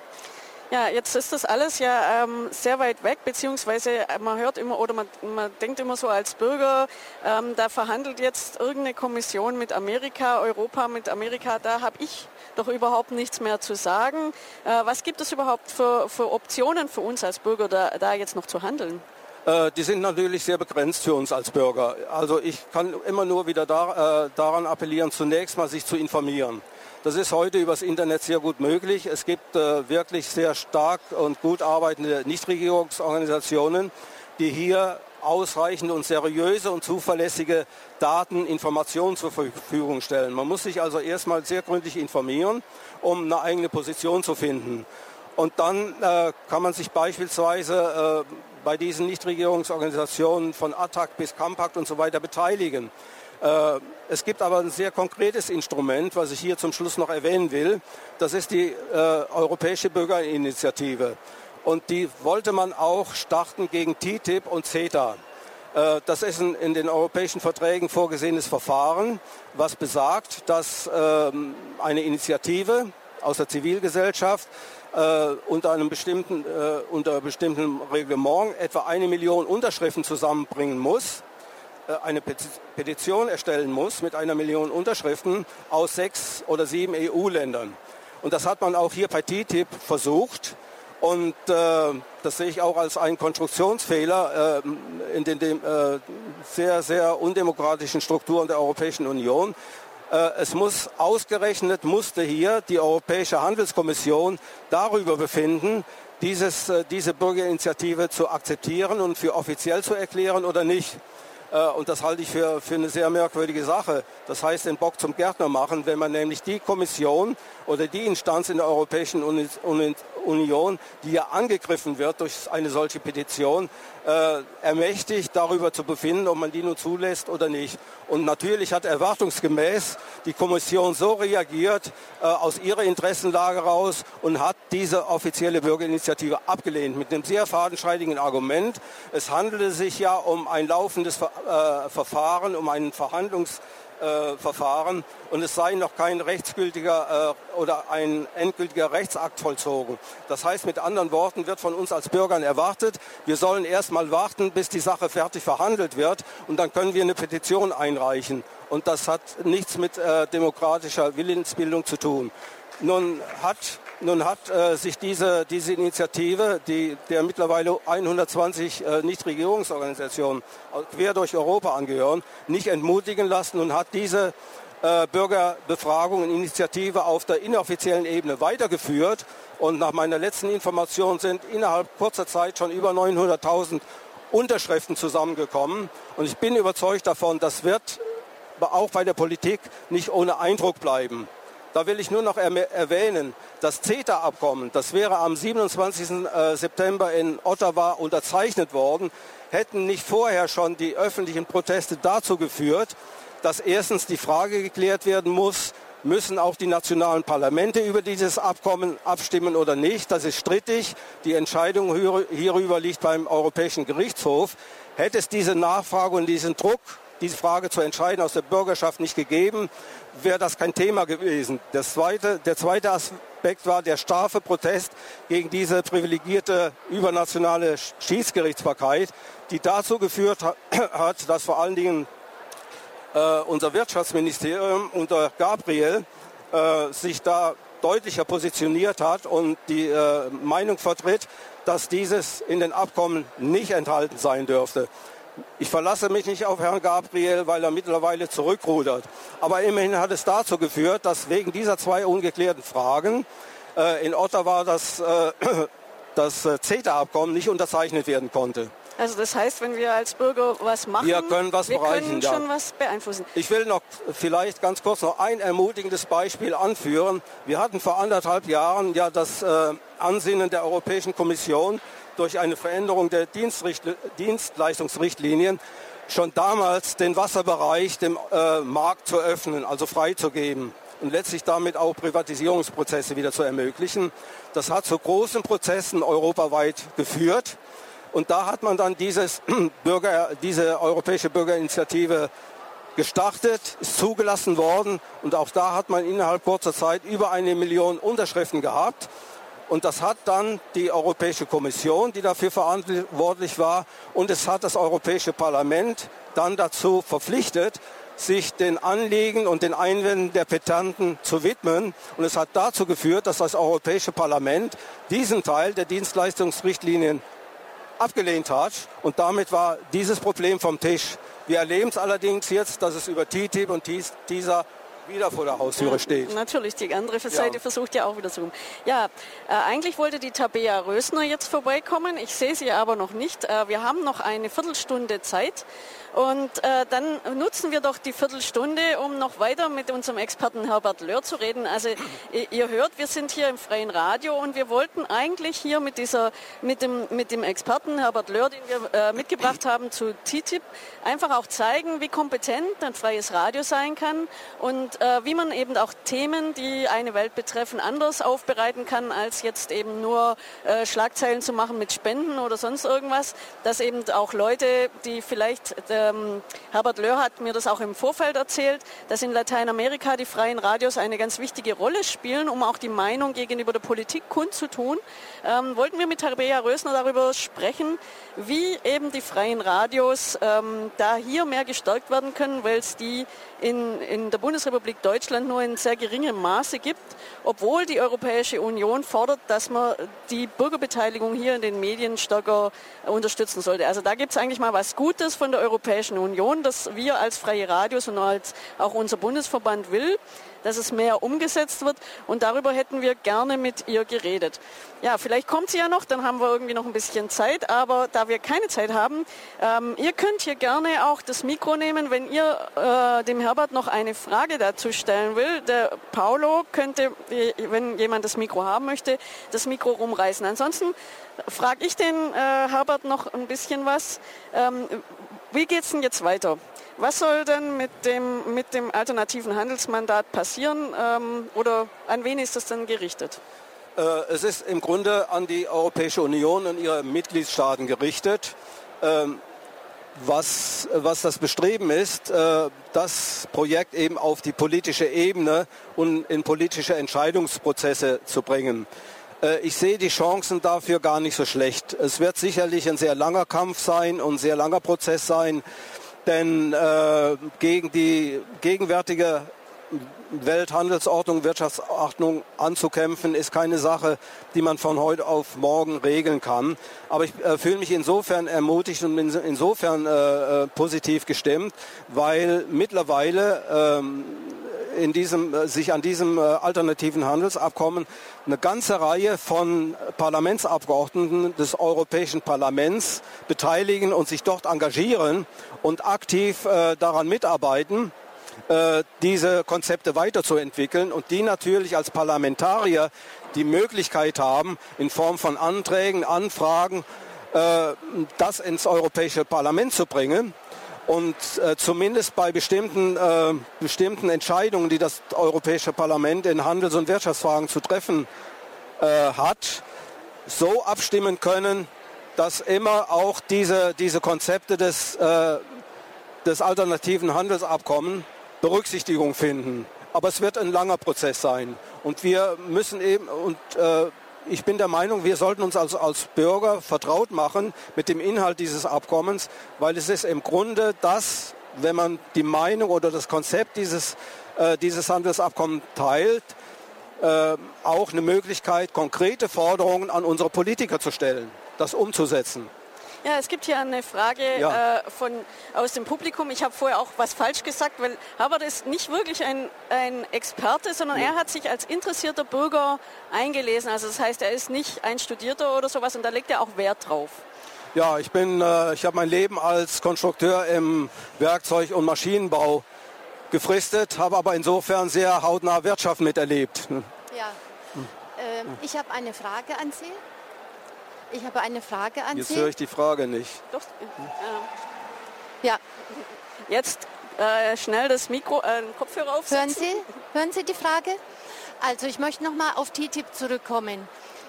Ja, jetzt ist das alles ja ähm, sehr weit weg, beziehungsweise äh, man hört immer oder man, man denkt immer so als Bürger, ähm, da verhandelt jetzt irgendeine Kommission mit Amerika, Europa mit Amerika, da habe ich doch überhaupt nichts mehr zu sagen. Äh, was gibt es überhaupt für, für Optionen für uns als Bürger, da, da jetzt noch zu handeln? Äh, die sind natürlich sehr begrenzt für uns als Bürger. Also ich kann immer nur wieder äh, daran appellieren, zunächst mal sich zu informieren. Das ist heute übers Internet sehr gut möglich. Es gibt äh, wirklich sehr stark und gut arbeitende Nichtregierungsorganisationen, die hier ausreichende und seriöse und zuverlässige Daten, Informationen zur Verfügung stellen. Man muss sich also erstmal sehr gründlich informieren, um eine eigene Position zu finden. Und dann äh, kann man sich beispielsweise bei diesen Nichtregierungsorganisationen von ATTAC bis Compact und so weiter beteiligen. Äh, es gibt aber ein sehr konkretes Instrument, was ich hier zum Schluss noch erwähnen will. Das ist die äh, Europäische Bürgerinitiative. Und die wollte man auch starten gegen TTIP und CETA. Äh, das ist ein in den europäischen Verträgen vorgesehenes Verfahren, was besagt, dass ähm, eine Initiative aus der Zivilgesellschaft äh, unter einem bestimmten, äh, unter bestimmtem Reglement etwa eine Million Unterschriften zusammenbringen muss äh, eine Petition erstellen muss mit einer Million Unterschriften aus sechs oder sieben EU-Ländern. Und das hat man auch hier bei TTIP versucht. Und äh, das sehe ich auch als einen Konstruktionsfehler äh, in den, den äh, sehr, sehr undemokratischen Strukturen der Europäischen Union. Äh, es muss ausgerechnet, musste hier die Europäische Handelskommission darüber befinden, dieses, äh, diese Bürgerinitiative zu akzeptieren und für offiziell zu erklären oder nicht. Äh, und das halte ich für, für eine sehr merkwürdige Sache. Das heißt, den Bock zum Gärtner machen, wenn man nämlich die Kommission oder die Instanz in der Europäischen Union, die ja angegriffen wird durch eine solche Petition, äh, ermächtigt, darüber zu befinden, ob man die nun zulässt oder nicht. Und natürlich hat erwartungsgemäß die Kommission so reagiert äh, aus ihrer Interessenlage raus und hat diese offizielle Bürgerinitiative abgelehnt mit einem sehr fadenscheidigen Argument. Es handelte sich ja um ein laufendes Ver äh, Verfahren, um einen Verhandlungs äh, Verfahren und es sei noch kein rechtsgültiger äh, oder ein endgültiger Rechtsakt vollzogen. Das heißt, mit anderen Worten wird von uns als Bürgern erwartet, wir sollen erst mal warten, bis die Sache fertig verhandelt wird und dann können wir eine Petition einreichen. Und das hat nichts mit äh, demokratischer Willensbildung zu tun. Nun hat nun hat äh, sich diese, diese Initiative, die, der mittlerweile 120 äh, Nichtregierungsorganisationen quer durch Europa angehören, nicht entmutigen lassen und hat diese äh, Bürgerbefragung und Initiative auf der inoffiziellen Ebene weitergeführt. Und nach meiner letzten Information sind innerhalb kurzer Zeit schon über 900.000 Unterschriften zusammengekommen. Und ich bin überzeugt davon, das wird auch bei der Politik nicht ohne Eindruck bleiben. Da will ich nur noch erwähnen, das CETA-Abkommen, das wäre am 27. Äh, September in Ottawa unterzeichnet worden, hätten nicht vorher schon die öffentlichen Proteste dazu geführt, dass erstens die Frage geklärt werden muss, müssen auch die nationalen Parlamente über dieses Abkommen abstimmen oder nicht. Das ist strittig. Die Entscheidung hierüber liegt beim Europäischen Gerichtshof. Hätte es diese Nachfrage und diesen Druck diese Frage zu entscheiden aus der Bürgerschaft nicht gegeben, wäre das kein Thema gewesen. Das zweite, der zweite Aspekt war der starke Protest gegen diese privilegierte übernationale Schiedsgerichtsbarkeit, die dazu geführt <clears throat> hat, dass vor allen Dingen äh, unser Wirtschaftsministerium unter Gabriel äh, sich da deutlicher positioniert hat und die äh, Meinung vertritt, dass dieses in den Abkommen nicht enthalten sein dürfte. Ich verlasse mich nicht auf Herrn Gabriel, weil er mittlerweile zurückrudert. Aber immerhin hat es dazu geführt, dass wegen dieser zwei ungeklärten Fragen äh, in Ottawa das, äh, <clears throat> das äh, CETA-Abkommen nicht unterzeichnet werden konnte. Also das heißt, wenn wir als Bürger was machen, wir können, was wir können schon ja. was beeinflussen. Ich will noch vielleicht ganz kurz noch ein ermutigendes Beispiel anführen. Wir hatten vor anderthalb Jahren ja das äh, Ansinnen der Europäischen Kommission, durch eine Veränderung der Dienstleistungsrichtlinien schon damals den Wasserbereich dem äh, Markt zu öffnen, also freizugeben und letztlich damit auch Privatisierungsprozesse wieder zu ermöglichen. Das hat zu großen Prozessen europaweit geführt. Und da hat man dann dieses <clears throat> Bürger, diese europäische Bürgerinitiative gestartet, ist zugelassen worden und auch da hat man innerhalb kurzer Zeit über eine Million Unterschriften gehabt. Und das hat dann die Europäische Kommission, die dafür verantwortlich war, und es hat das Europäische Parlament dann dazu verpflichtet, sich den Anliegen und den Einwänden der Petanten zu widmen. Und es hat dazu geführt, dass das Europäische Parlament diesen Teil der Dienstleistungsrichtlinien abgelehnt hat. Und damit war dieses Problem vom Tisch. Wir erleben es allerdings jetzt, dass es über TTIP und dieser wieder vor der Haustüre ja, steht. Natürlich, die andere Seite ja. versucht ja auch wieder zu. Ja, äh, eigentlich wollte die Tabea Rösner jetzt vorbeikommen. Ich sehe sie aber noch nicht. Äh, wir haben noch eine Viertelstunde Zeit. Und äh, dann nutzen wir doch die Viertelstunde, um noch weiter mit unserem Experten Herbert Löhr zu reden. Also ihr hört, wir sind hier im freien Radio und wir wollten eigentlich hier mit dieser, mit dem, mit dem Experten Herbert Löhr, den wir äh, mitgebracht haben zu TTIP, einfach auch zeigen, wie kompetent ein freies Radio sein kann und äh, wie man eben auch Themen, die eine Welt betreffen, anders aufbereiten kann, als jetzt eben nur äh, Schlagzeilen zu machen mit Spenden oder sonst irgendwas, dass eben auch Leute, die vielleicht äh, ähm, Herbert Löhr hat mir das auch im Vorfeld erzählt, dass in Lateinamerika die freien Radios eine ganz wichtige Rolle spielen, um auch die Meinung gegenüber der Politik kundzutun. Ähm, wollten wir mit Tabea Rösner darüber sprechen, wie eben die freien Radios ähm, da hier mehr gestärkt werden können, weil es die in, in der Bundesrepublik Deutschland nur in sehr geringem Maße gibt, obwohl die Europäische Union fordert, dass man die Bürgerbeteiligung hier in den Medien stärker unterstützen sollte. Also da gibt es eigentlich mal was Gutes von der Europäischen Union, das wir als freie Radios und als auch unser Bundesverband will dass es mehr umgesetzt wird. Und darüber hätten wir gerne mit ihr geredet. Ja, vielleicht kommt sie ja noch, dann haben wir irgendwie noch ein bisschen Zeit. Aber da wir keine Zeit haben, ähm, ihr könnt hier gerne auch das Mikro nehmen, wenn ihr äh, dem Herbert noch eine Frage dazu stellen will. Der Paulo könnte, wenn jemand das Mikro haben möchte, das Mikro rumreißen. Ansonsten frage ich den äh, Herbert noch ein bisschen was. Ähm, wie geht es denn jetzt weiter? Was soll denn mit dem, mit dem alternativen Handelsmandat passieren ähm, oder an wen ist das denn gerichtet? Äh, es ist im Grunde an die Europäische Union und ihre Mitgliedstaaten gerichtet. Ähm, was, was das Bestreben ist, äh, das Projekt eben auf die politische Ebene und in politische Entscheidungsprozesse zu bringen. Äh, ich sehe die Chancen dafür gar nicht so schlecht. Es wird sicherlich ein sehr langer Kampf sein und ein sehr langer Prozess sein. Denn äh, gegen die gegenwärtige Welthandelsordnung, Wirtschaftsordnung anzukämpfen, ist keine Sache, die man von heute auf morgen regeln kann. Aber ich äh, fühle mich insofern ermutigt und bin insofern äh, äh positiv gestimmt, weil mittlerweile ähm, in diesem, äh, sich an diesem äh, alternativen Handelsabkommen eine ganze Reihe von Parlamentsabgeordneten des Europäischen Parlaments beteiligen und sich dort engagieren und aktiv äh, daran mitarbeiten, diese Konzepte weiterzuentwickeln und die natürlich als Parlamentarier die Möglichkeit haben, in Form von Anträgen, Anfragen, äh, das ins Europäische Parlament zu bringen und äh, zumindest bei bestimmten, äh, bestimmten Entscheidungen, die das Europäische Parlament in Handels- und Wirtschaftsfragen zu treffen äh, hat, so abstimmen können, dass immer auch diese, diese Konzepte des, äh, des alternativen Handelsabkommens Berücksichtigung finden. Aber es wird ein langer Prozess sein. Und wir müssen eben, und äh, ich bin der Meinung, wir sollten uns als, als Bürger vertraut machen mit dem Inhalt dieses Abkommens, weil es ist im Grunde das, wenn man die Meinung oder das Konzept dieses, äh, dieses Handelsabkommens teilt, äh, auch eine Möglichkeit, konkrete Forderungen an unsere Politiker zu stellen, das umzusetzen. Ja, es gibt hier eine Frage ja. äh, von, aus dem Publikum. Ich habe vorher auch was falsch gesagt, weil Herbert ist nicht wirklich ein, ein Experte, sondern er hat sich als interessierter Bürger eingelesen. Also das heißt, er ist nicht ein Studierter oder sowas und da legt er auch Wert drauf. Ja, ich bin, äh, ich habe mein Leben als Konstrukteur im Werkzeug- und Maschinenbau gefristet, habe aber insofern sehr hautnah Wirtschaft miterlebt. Ja, äh, ich habe eine Frage an Sie. Ich habe eine Frage an Jetzt Sie. Jetzt höre ich die Frage nicht. Doch, äh, ja. Jetzt äh, schnell das Mikro, äh, Kopfhörer aufsetzen. Hören Sie, hören Sie die Frage? Also ich möchte noch mal auf TTIP zurückkommen.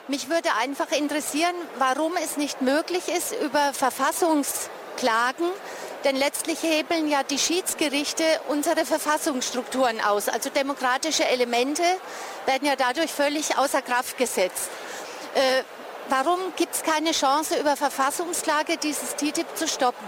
Mich würde einfach interessieren, warum es nicht möglich ist, über Verfassungsklagen, denn letztlich hebeln ja die Schiedsgerichte unsere Verfassungsstrukturen aus. Also demokratische Elemente werden ja dadurch völlig außer Kraft gesetzt. Äh, warum gibt es keine Chance, über Verfassungsklage dieses TTIP zu stoppen?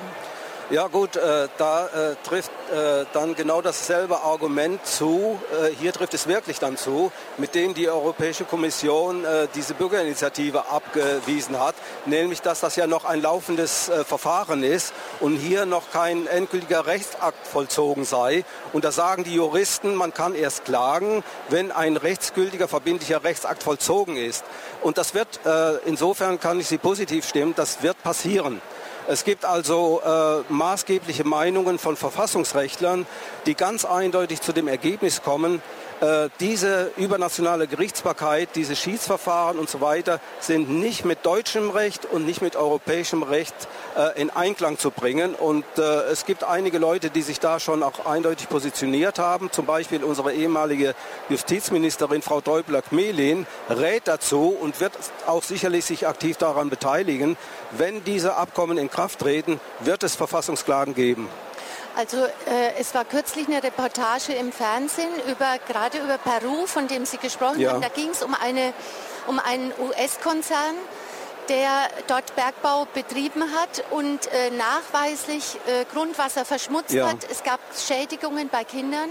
Ja gut, äh, da äh, trifft äh, dann genau dasselbe Argument zu, äh, hier trifft es wirklich dann zu, mit dem die Europäische Kommission äh, diese Bürgerinitiative abgewiesen hat, nämlich dass das ja noch ein laufendes äh, Verfahren ist und hier noch kein endgültiger Rechtsakt vollzogen sei. Und da sagen die Juristen, man kann erst klagen, wenn ein rechtsgültiger, verbindlicher Rechtsakt vollzogen ist. Und das wird, insofern kann ich Sie positiv stimmen, das wird passieren. Es gibt also äh, maßgebliche Meinungen von Verfassungsrechtlern, die ganz eindeutig zu dem Ergebnis kommen, äh, diese übernationale Gerichtsbarkeit, diese Schiedsverfahren und so weiter sind nicht mit deutschem Recht und nicht mit europäischem Recht äh, in Einklang zu bringen. Und äh, es gibt einige Leute, die sich da schon auch eindeutig positioniert haben. Zum Beispiel unsere ehemalige Justizministerin Frau Däubler-Kmelin rät dazu und wird auch sicherlich sich aktiv daran beteiligen. Wenn diese Abkommen in Kraft treten, wird es Verfassungsklagen geben. Also äh, es war kürzlich eine Reportage im Fernsehen über gerade über Peru, von dem Sie gesprochen ja. haben. Da ging es um eine um einen US-Konzern, der dort Bergbau betrieben hat und äh, nachweislich äh, Grundwasser verschmutzt ja. hat. Es gab Schädigungen bei Kindern.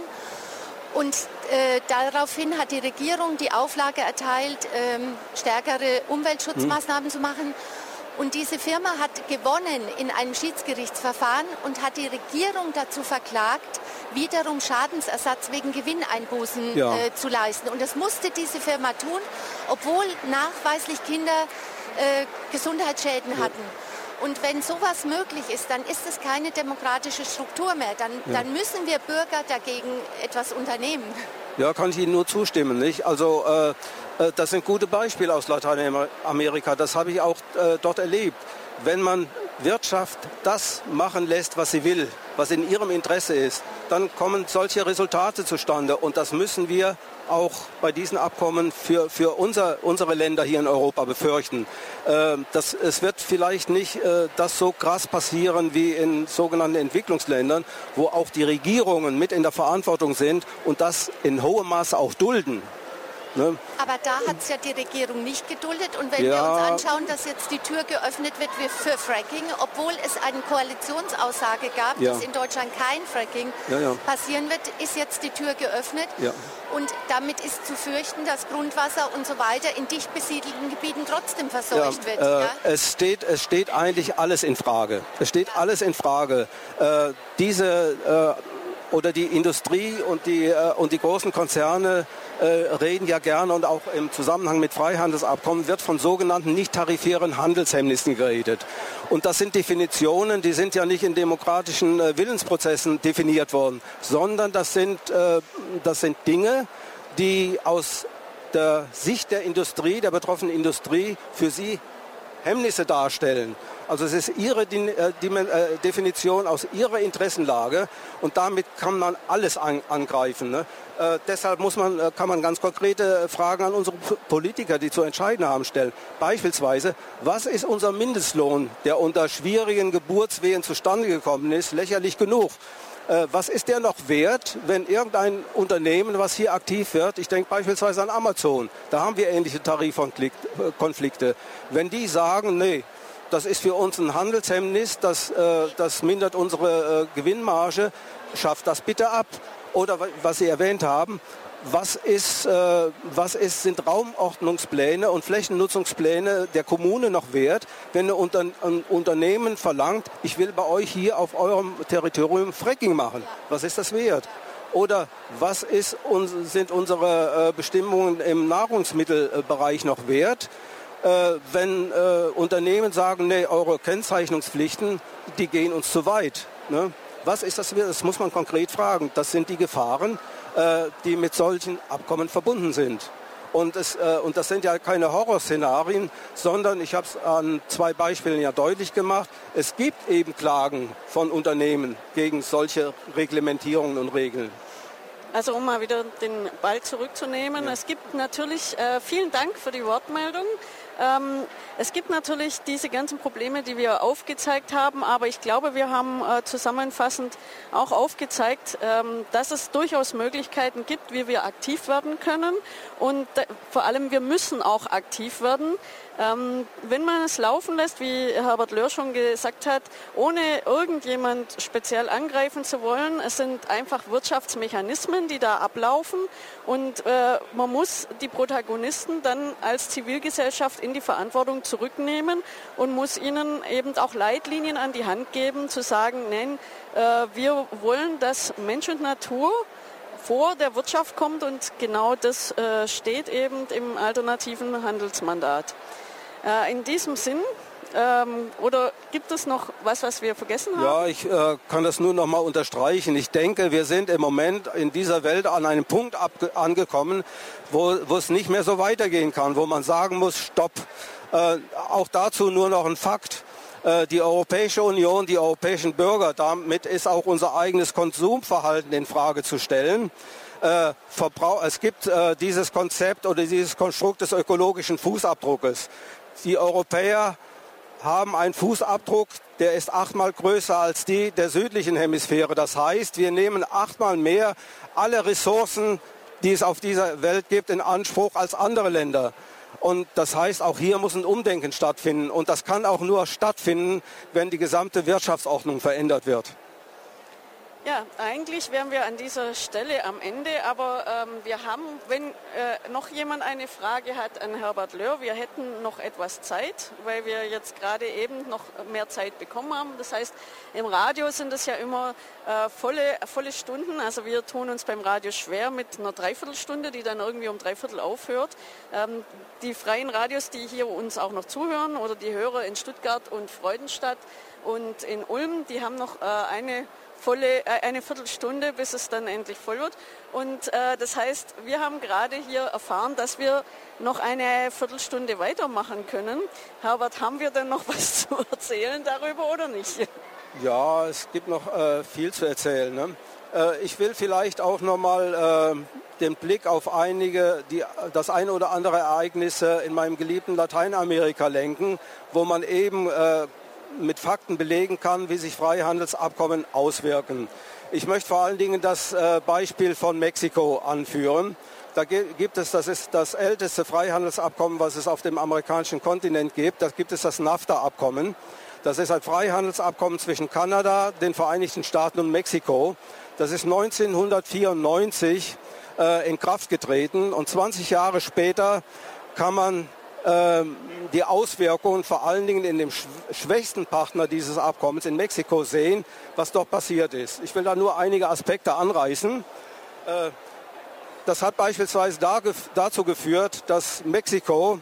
Und äh, daraufhin hat die Regierung die Auflage erteilt, ähm, stärkere Umweltschutzmaßnahmen hm. zu machen. Und diese Firma hat gewonnen in einem Schiedsgerichtsverfahren und hat die Regierung dazu verklagt, wiederum Schadensersatz wegen Gewinneinbußen ja. äh, zu leisten. Und das musste diese Firma tun, obwohl nachweislich Kinder äh, Gesundheitsschäden ja. hatten. Und wenn sowas möglich ist, dann ist es keine demokratische Struktur mehr. Dann, ja. dann müssen wir Bürger dagegen etwas unternehmen. Ja, kann ich Ihnen nur zustimmen. Nicht? Also äh, das sind gute Beispiele aus Lateinamerika. Das habe ich auch äh, dort erlebt. Wenn man Wirtschaft das machen lässt, was sie will, was in ihrem Interesse ist, dann kommen solche Resultate zustande. Und das müssen wir auch bei diesen Abkommen für, für unser, unsere Länder hier in Europa befürchten. Äh, das, es wird vielleicht nicht äh, das so krass passieren wie in sogenannten Entwicklungsländern, wo auch die Regierungen mit in der Verantwortung sind und das in hohem Maße auch dulden. Ne? Aber da hat es ja die Regierung nicht geduldet. Und wenn ja. wir uns anschauen, dass jetzt die Tür geöffnet wird für Fracking, obwohl es eine Koalitionsaussage gab, ja. dass in Deutschland kein Fracking ja, passieren wird, ist jetzt die Tür geöffnet. Und damit ist zu fürchten, dass Grundwasser und so weiter in dicht besiedelten Gebieten trotzdem verseucht wird. Äh, es, steht, es steht eigentlich alles in Frage. Es steht alles in Frage. Äh, diese äh, oder die Industrie und die, äh, und die großen Konzerne äh, reden ja gerne und auch im Zusammenhang mit Freihandelsabkommen wird von sogenannten nicht tarifären Handelshemmnissen geredet. Und das sind Definitionen, die sind ja nicht in demokratischen äh, Willensprozessen definiert worden, sondern das sind, äh, das sind Dinge, die aus der Sicht der Industrie, der betroffenen Industrie, für sie Hemmnisse darstellen. Also es ist ihre äh, äh, Definition aus ihrer Interessenlage und damit kann man alles angreifen. Ne? Äh, deshalb muss man, kann man ganz konkrete Fragen an unsere Politiker, die zu entscheiden haben, stellen. Beispielsweise, was ist unser Mindestlohn, der unter schwierigen Geburtswehen zustande gekommen ist, lächerlich genug? Was ist der noch wert, wenn irgendein Unternehmen, was hier aktiv wird, ich denke beispielsweise an Amazon, da haben wir ähnliche Tarifkonflikte, wenn die sagen, nee, das ist für uns ein Handelshemmnis, das, äh, das mindert unsere äh, Gewinnmarge. Schafft das bitte ab. Oder was Sie erwähnt haben, was, ist, äh, was ist, sind Raumordnungspläne und Flächennutzungspläne der Kommune noch wert, wenn ein, Unter ein Unternehmen verlangt, ich will bei euch hier auf eurem Territorium Fracking machen. Was ist das wert? Oder was ist, sind unsere Bestimmungen im Nahrungsmittelbereich noch wert? Äh, wenn äh, Unternehmen sagen, nee, eure Kennzeichnungspflichten, die gehen uns zu weit. Ne? Was ist das? Das muss man konkret fragen. Das sind die Gefahren, äh, die mit solchen Abkommen verbunden sind. Und, es, äh, und das sind ja keine Horrorszenarien, sondern ich habe es an zwei Beispielen ja deutlich gemacht. Es gibt eben Klagen von Unternehmen gegen solche Reglementierungen und Regeln. Also um mal wieder den Ball zurückzunehmen, ja. es gibt natürlich, äh, vielen Dank für die Wortmeldung. Ähm, es gibt natürlich diese ganzen Probleme, die wir aufgezeigt haben, aber ich glaube, wir haben äh, zusammenfassend auch aufgezeigt, ähm, dass es durchaus Möglichkeiten gibt, wie wir aktiv werden können und äh, vor allem wir müssen auch aktiv werden. Ähm, wenn man es laufen lässt, wie Herbert Löhr schon gesagt hat, ohne irgendjemand speziell angreifen zu wollen, es sind einfach Wirtschaftsmechanismen, die da ablaufen und äh, man muss die Protagonisten dann als Zivilgesellschaft in die Verantwortung zurücknehmen und muss ihnen eben auch Leitlinien an die Hand geben, zu sagen, nein, äh, wir wollen, dass Mensch und Natur vor der Wirtschaft kommt und genau das äh, steht eben im alternativen Handelsmandat. Äh, in diesem Sinn, ähm, oder gibt es noch was, was wir vergessen haben? Ja, ich äh, kann das nur noch mal unterstreichen. Ich denke, wir sind im Moment in dieser Welt an einem Punkt angekommen, wo, es nicht mehr so weitergehen kann, wo man sagen muss, stopp. Äh, auch dazu nur noch ein Fakt. Äh, die Europäische Union, die europäischen Bürger, damit ist auch unser eigenes Konsumverhalten in Frage zu stellen. Äh, es gibt äh, dieses Konzept oder dieses Konstrukt des ökologischen Fußabdruckes. Die Europäer haben einen Fußabdruck, der ist achtmal größer als die der südlichen Hemisphäre. Das heißt, wir nehmen achtmal mehr alle Ressourcen, die es auf dieser Welt gibt, in Anspruch als andere Länder. Und das heißt, auch hier muss ein Umdenken stattfinden. Und das kann auch nur stattfinden, wenn die gesamte Wirtschaftsordnung verändert wird. Ja, eigentlich wären wir an dieser Stelle am Ende, aber ähm, wir haben, wenn äh, noch jemand eine Frage hat an Herbert Löhr, wir hätten noch etwas Zeit, weil wir jetzt gerade eben noch mehr Zeit bekommen haben. Das heißt, im Radio sind es ja immer äh, volle, volle Stunden, also wir tun uns beim Radio schwer mit einer Dreiviertelstunde, die dann irgendwie um Dreiviertel aufhört. Ähm, die freien Radios, die hier uns auch noch zuhören oder die Hörer in Stuttgart und Freudenstadt und in Ulm, die haben noch äh, eine volle, äh, eine Viertelstunde, bis es dann endlich voll wird. Und äh, das heißt, wir haben gerade hier erfahren, dass wir noch eine Viertelstunde weitermachen können. Herbert, haben wir denn noch <laughs> was zu erzählen darüber oder nicht? Ja, es gibt noch äh, viel zu erzählen. Ne? Äh, ich will vielleicht auch noch mal äh, den Blick auf einige, die, das eine oder andere Ereignisse in meinem geliebten Lateinamerika lenken, wo man eben äh, mit Fakten belegen kann, wie sich Freihandelsabkommen auswirken. Ich möchte vor allen Dingen das äh, Beispiel von Mexiko anführen. Da gibt es, das ist das älteste Freihandelsabkommen, was es auf dem amerikanischen Kontinent gibt. Da gibt es das NAFTA-Abkommen. Das ist ein Freihandelsabkommen zwischen Kanada, den Vereinigten Staaten und Mexiko. Das ist 1994 äh, in Kraft getreten und 20 Jahre später kann man die Auswirkungen vor allen Dingen in dem schwächsten Partner dieses Abkommens in Mexiko sehen, was dort passiert ist. Ich will da nur einige Aspekte anreißen. Äh, das hat beispielsweise dazu geführt, dass Mexiko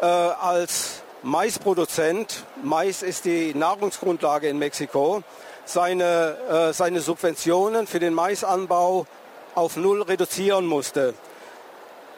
äh, als Maisproduzent, Mais ist die Nahrungsgrundlage in Mexiko, seine, äh, seine Subventionen für den Maisanbau auf Null reduzieren musste.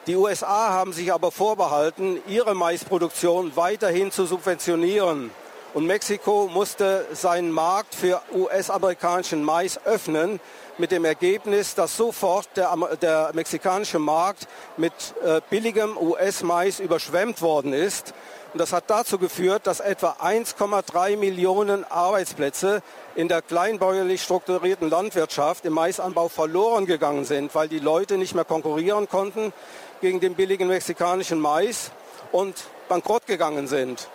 Die USA haben sich aber vorbehalten, ihre Maisproduktion weiterhin zu subventionieren. Und Mexiko musste seinen Markt für US-amerikanischen Mais öffnen, mit dem Ergebnis, dass sofort der, der mexikanische Markt mit äh, billigem US-Mais überschwemmt worden ist. Und das hat dazu geführt, dass etwa 1,3 Millionen Arbeitsplätze in der kleinbäuerlich strukturierten Landwirtschaft im Maisanbau verloren gegangen sind, weil die Leute nicht mehr konkurrieren konnten gegen den billigen mexikanischen Mais und bankrott gegangen sind.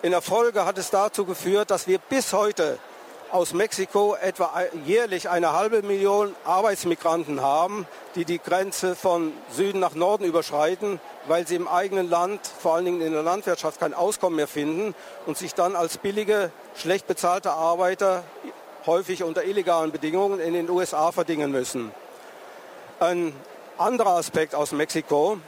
In der Folge hat es dazu geführt, dass wir bis heute aus Mexiko etwa jährlich eine halbe Million Arbeitsmigranten haben, die die Grenze von Süden nach Norden überschreiten, weil sie im eigenen Land, vor allen Dingen in der Landwirtschaft, kein Auskommen mehr finden und sich dann als billige, schlecht bezahlte Arbeiter häufig unter illegalen Bedingungen in den USA verdingen müssen. Ein anderer Aspekt aus Mexiko.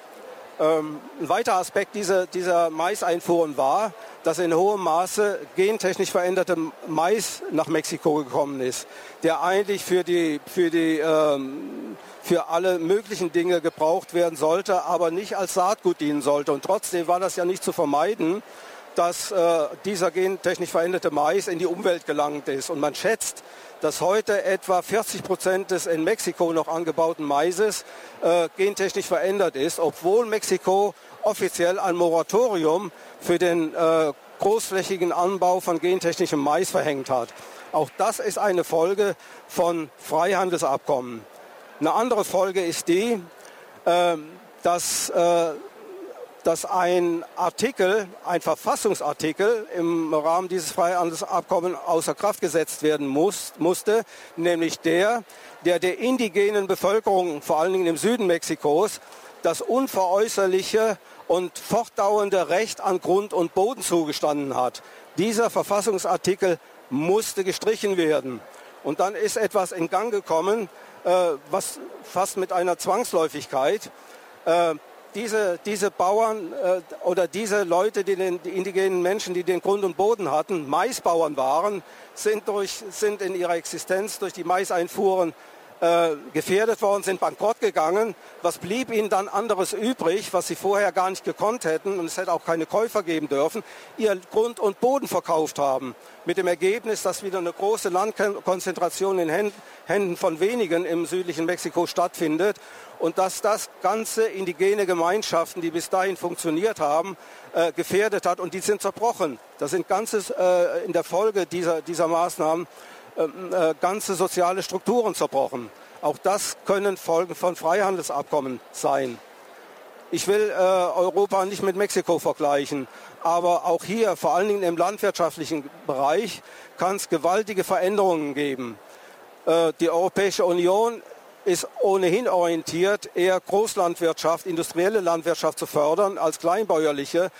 Ähm, ein weiterer Aspekt dieser, dieser Maiseinfuhren war, dass in hohem Maße gentechnisch veränderte Mais nach Mexiko gekommen ist, der eigentlich für, die, für, die, ähm, für alle möglichen Dinge gebraucht werden sollte, aber nicht als Saatgut dienen sollte. Und trotzdem war das ja nicht zu vermeiden, dass äh, dieser gentechnisch veränderte Mais in die Umwelt gelangt ist. Und man schätzt, dass heute etwa 40 Prozent des in Mexiko noch angebauten Maises äh, gentechnisch verändert ist, obwohl Mexiko offiziell ein Moratorium für den äh, großflächigen Anbau von gentechnischem Mais verhängt hat. Auch das ist eine Folge von Freihandelsabkommen. Eine andere Folge ist die, äh, dass, dass ein Artikel, ein Verfassungsartikel im Rahmen dieses Freihandelsabkommens außer Kraft gesetzt werden muss, musste, nämlich der, der der indigenen Bevölkerung, vor allen Dingen im Süden Mexikos, das unveräußerliche und fortdauernde Recht an Grund und Boden zugestanden hat. Dieser Verfassungsartikel musste gestrichen werden. Und dann ist etwas in Gang gekommen, äh, was fast mit einer Zwangsläufigkeit äh, diese, diese Bauern äh, oder diese Leute, die, den, die indigenen Menschen, die den Grund und Boden hatten, Maisbauern waren, sind, durch, sind in ihrer Existenz durch die Maiseinfuhren äh, gefährdet worden, sind bankrott gegangen. Was blieb ihnen dann anderes übrig, was sie vorher gar nicht gekonnt hätten und es hätte auch keine Käufer geben dürfen, ihr Grund und Boden verkauft haben. Mit dem Ergebnis, dass wieder eine große Landkonzentration in Händen von wenigen im südlichen Mexiko stattfindet und dass das ganze indigene Gemeinschaften, die bis dahin funktioniert haben, äh, gefährdet hat und die sind zerbrochen. Das sind ganzes äh, in der Folge dieser, dieser Maßnahmen ähm, äh, ganze soziale Strukturen zerbrochen. Auch das können Folgen von Freihandelsabkommen sein. Ich will äh, Europa nicht mit Mexiko vergleichen, aber auch hier, vor allen Dingen im landwirtschaftlichen Bereich, kann es gewaltige Veränderungen geben. Äh, die Europäische Union ist ohnehin orientiert, eher Großlandwirtschaft, industrielle Landwirtschaft zu fördern als kleinbäuerliche.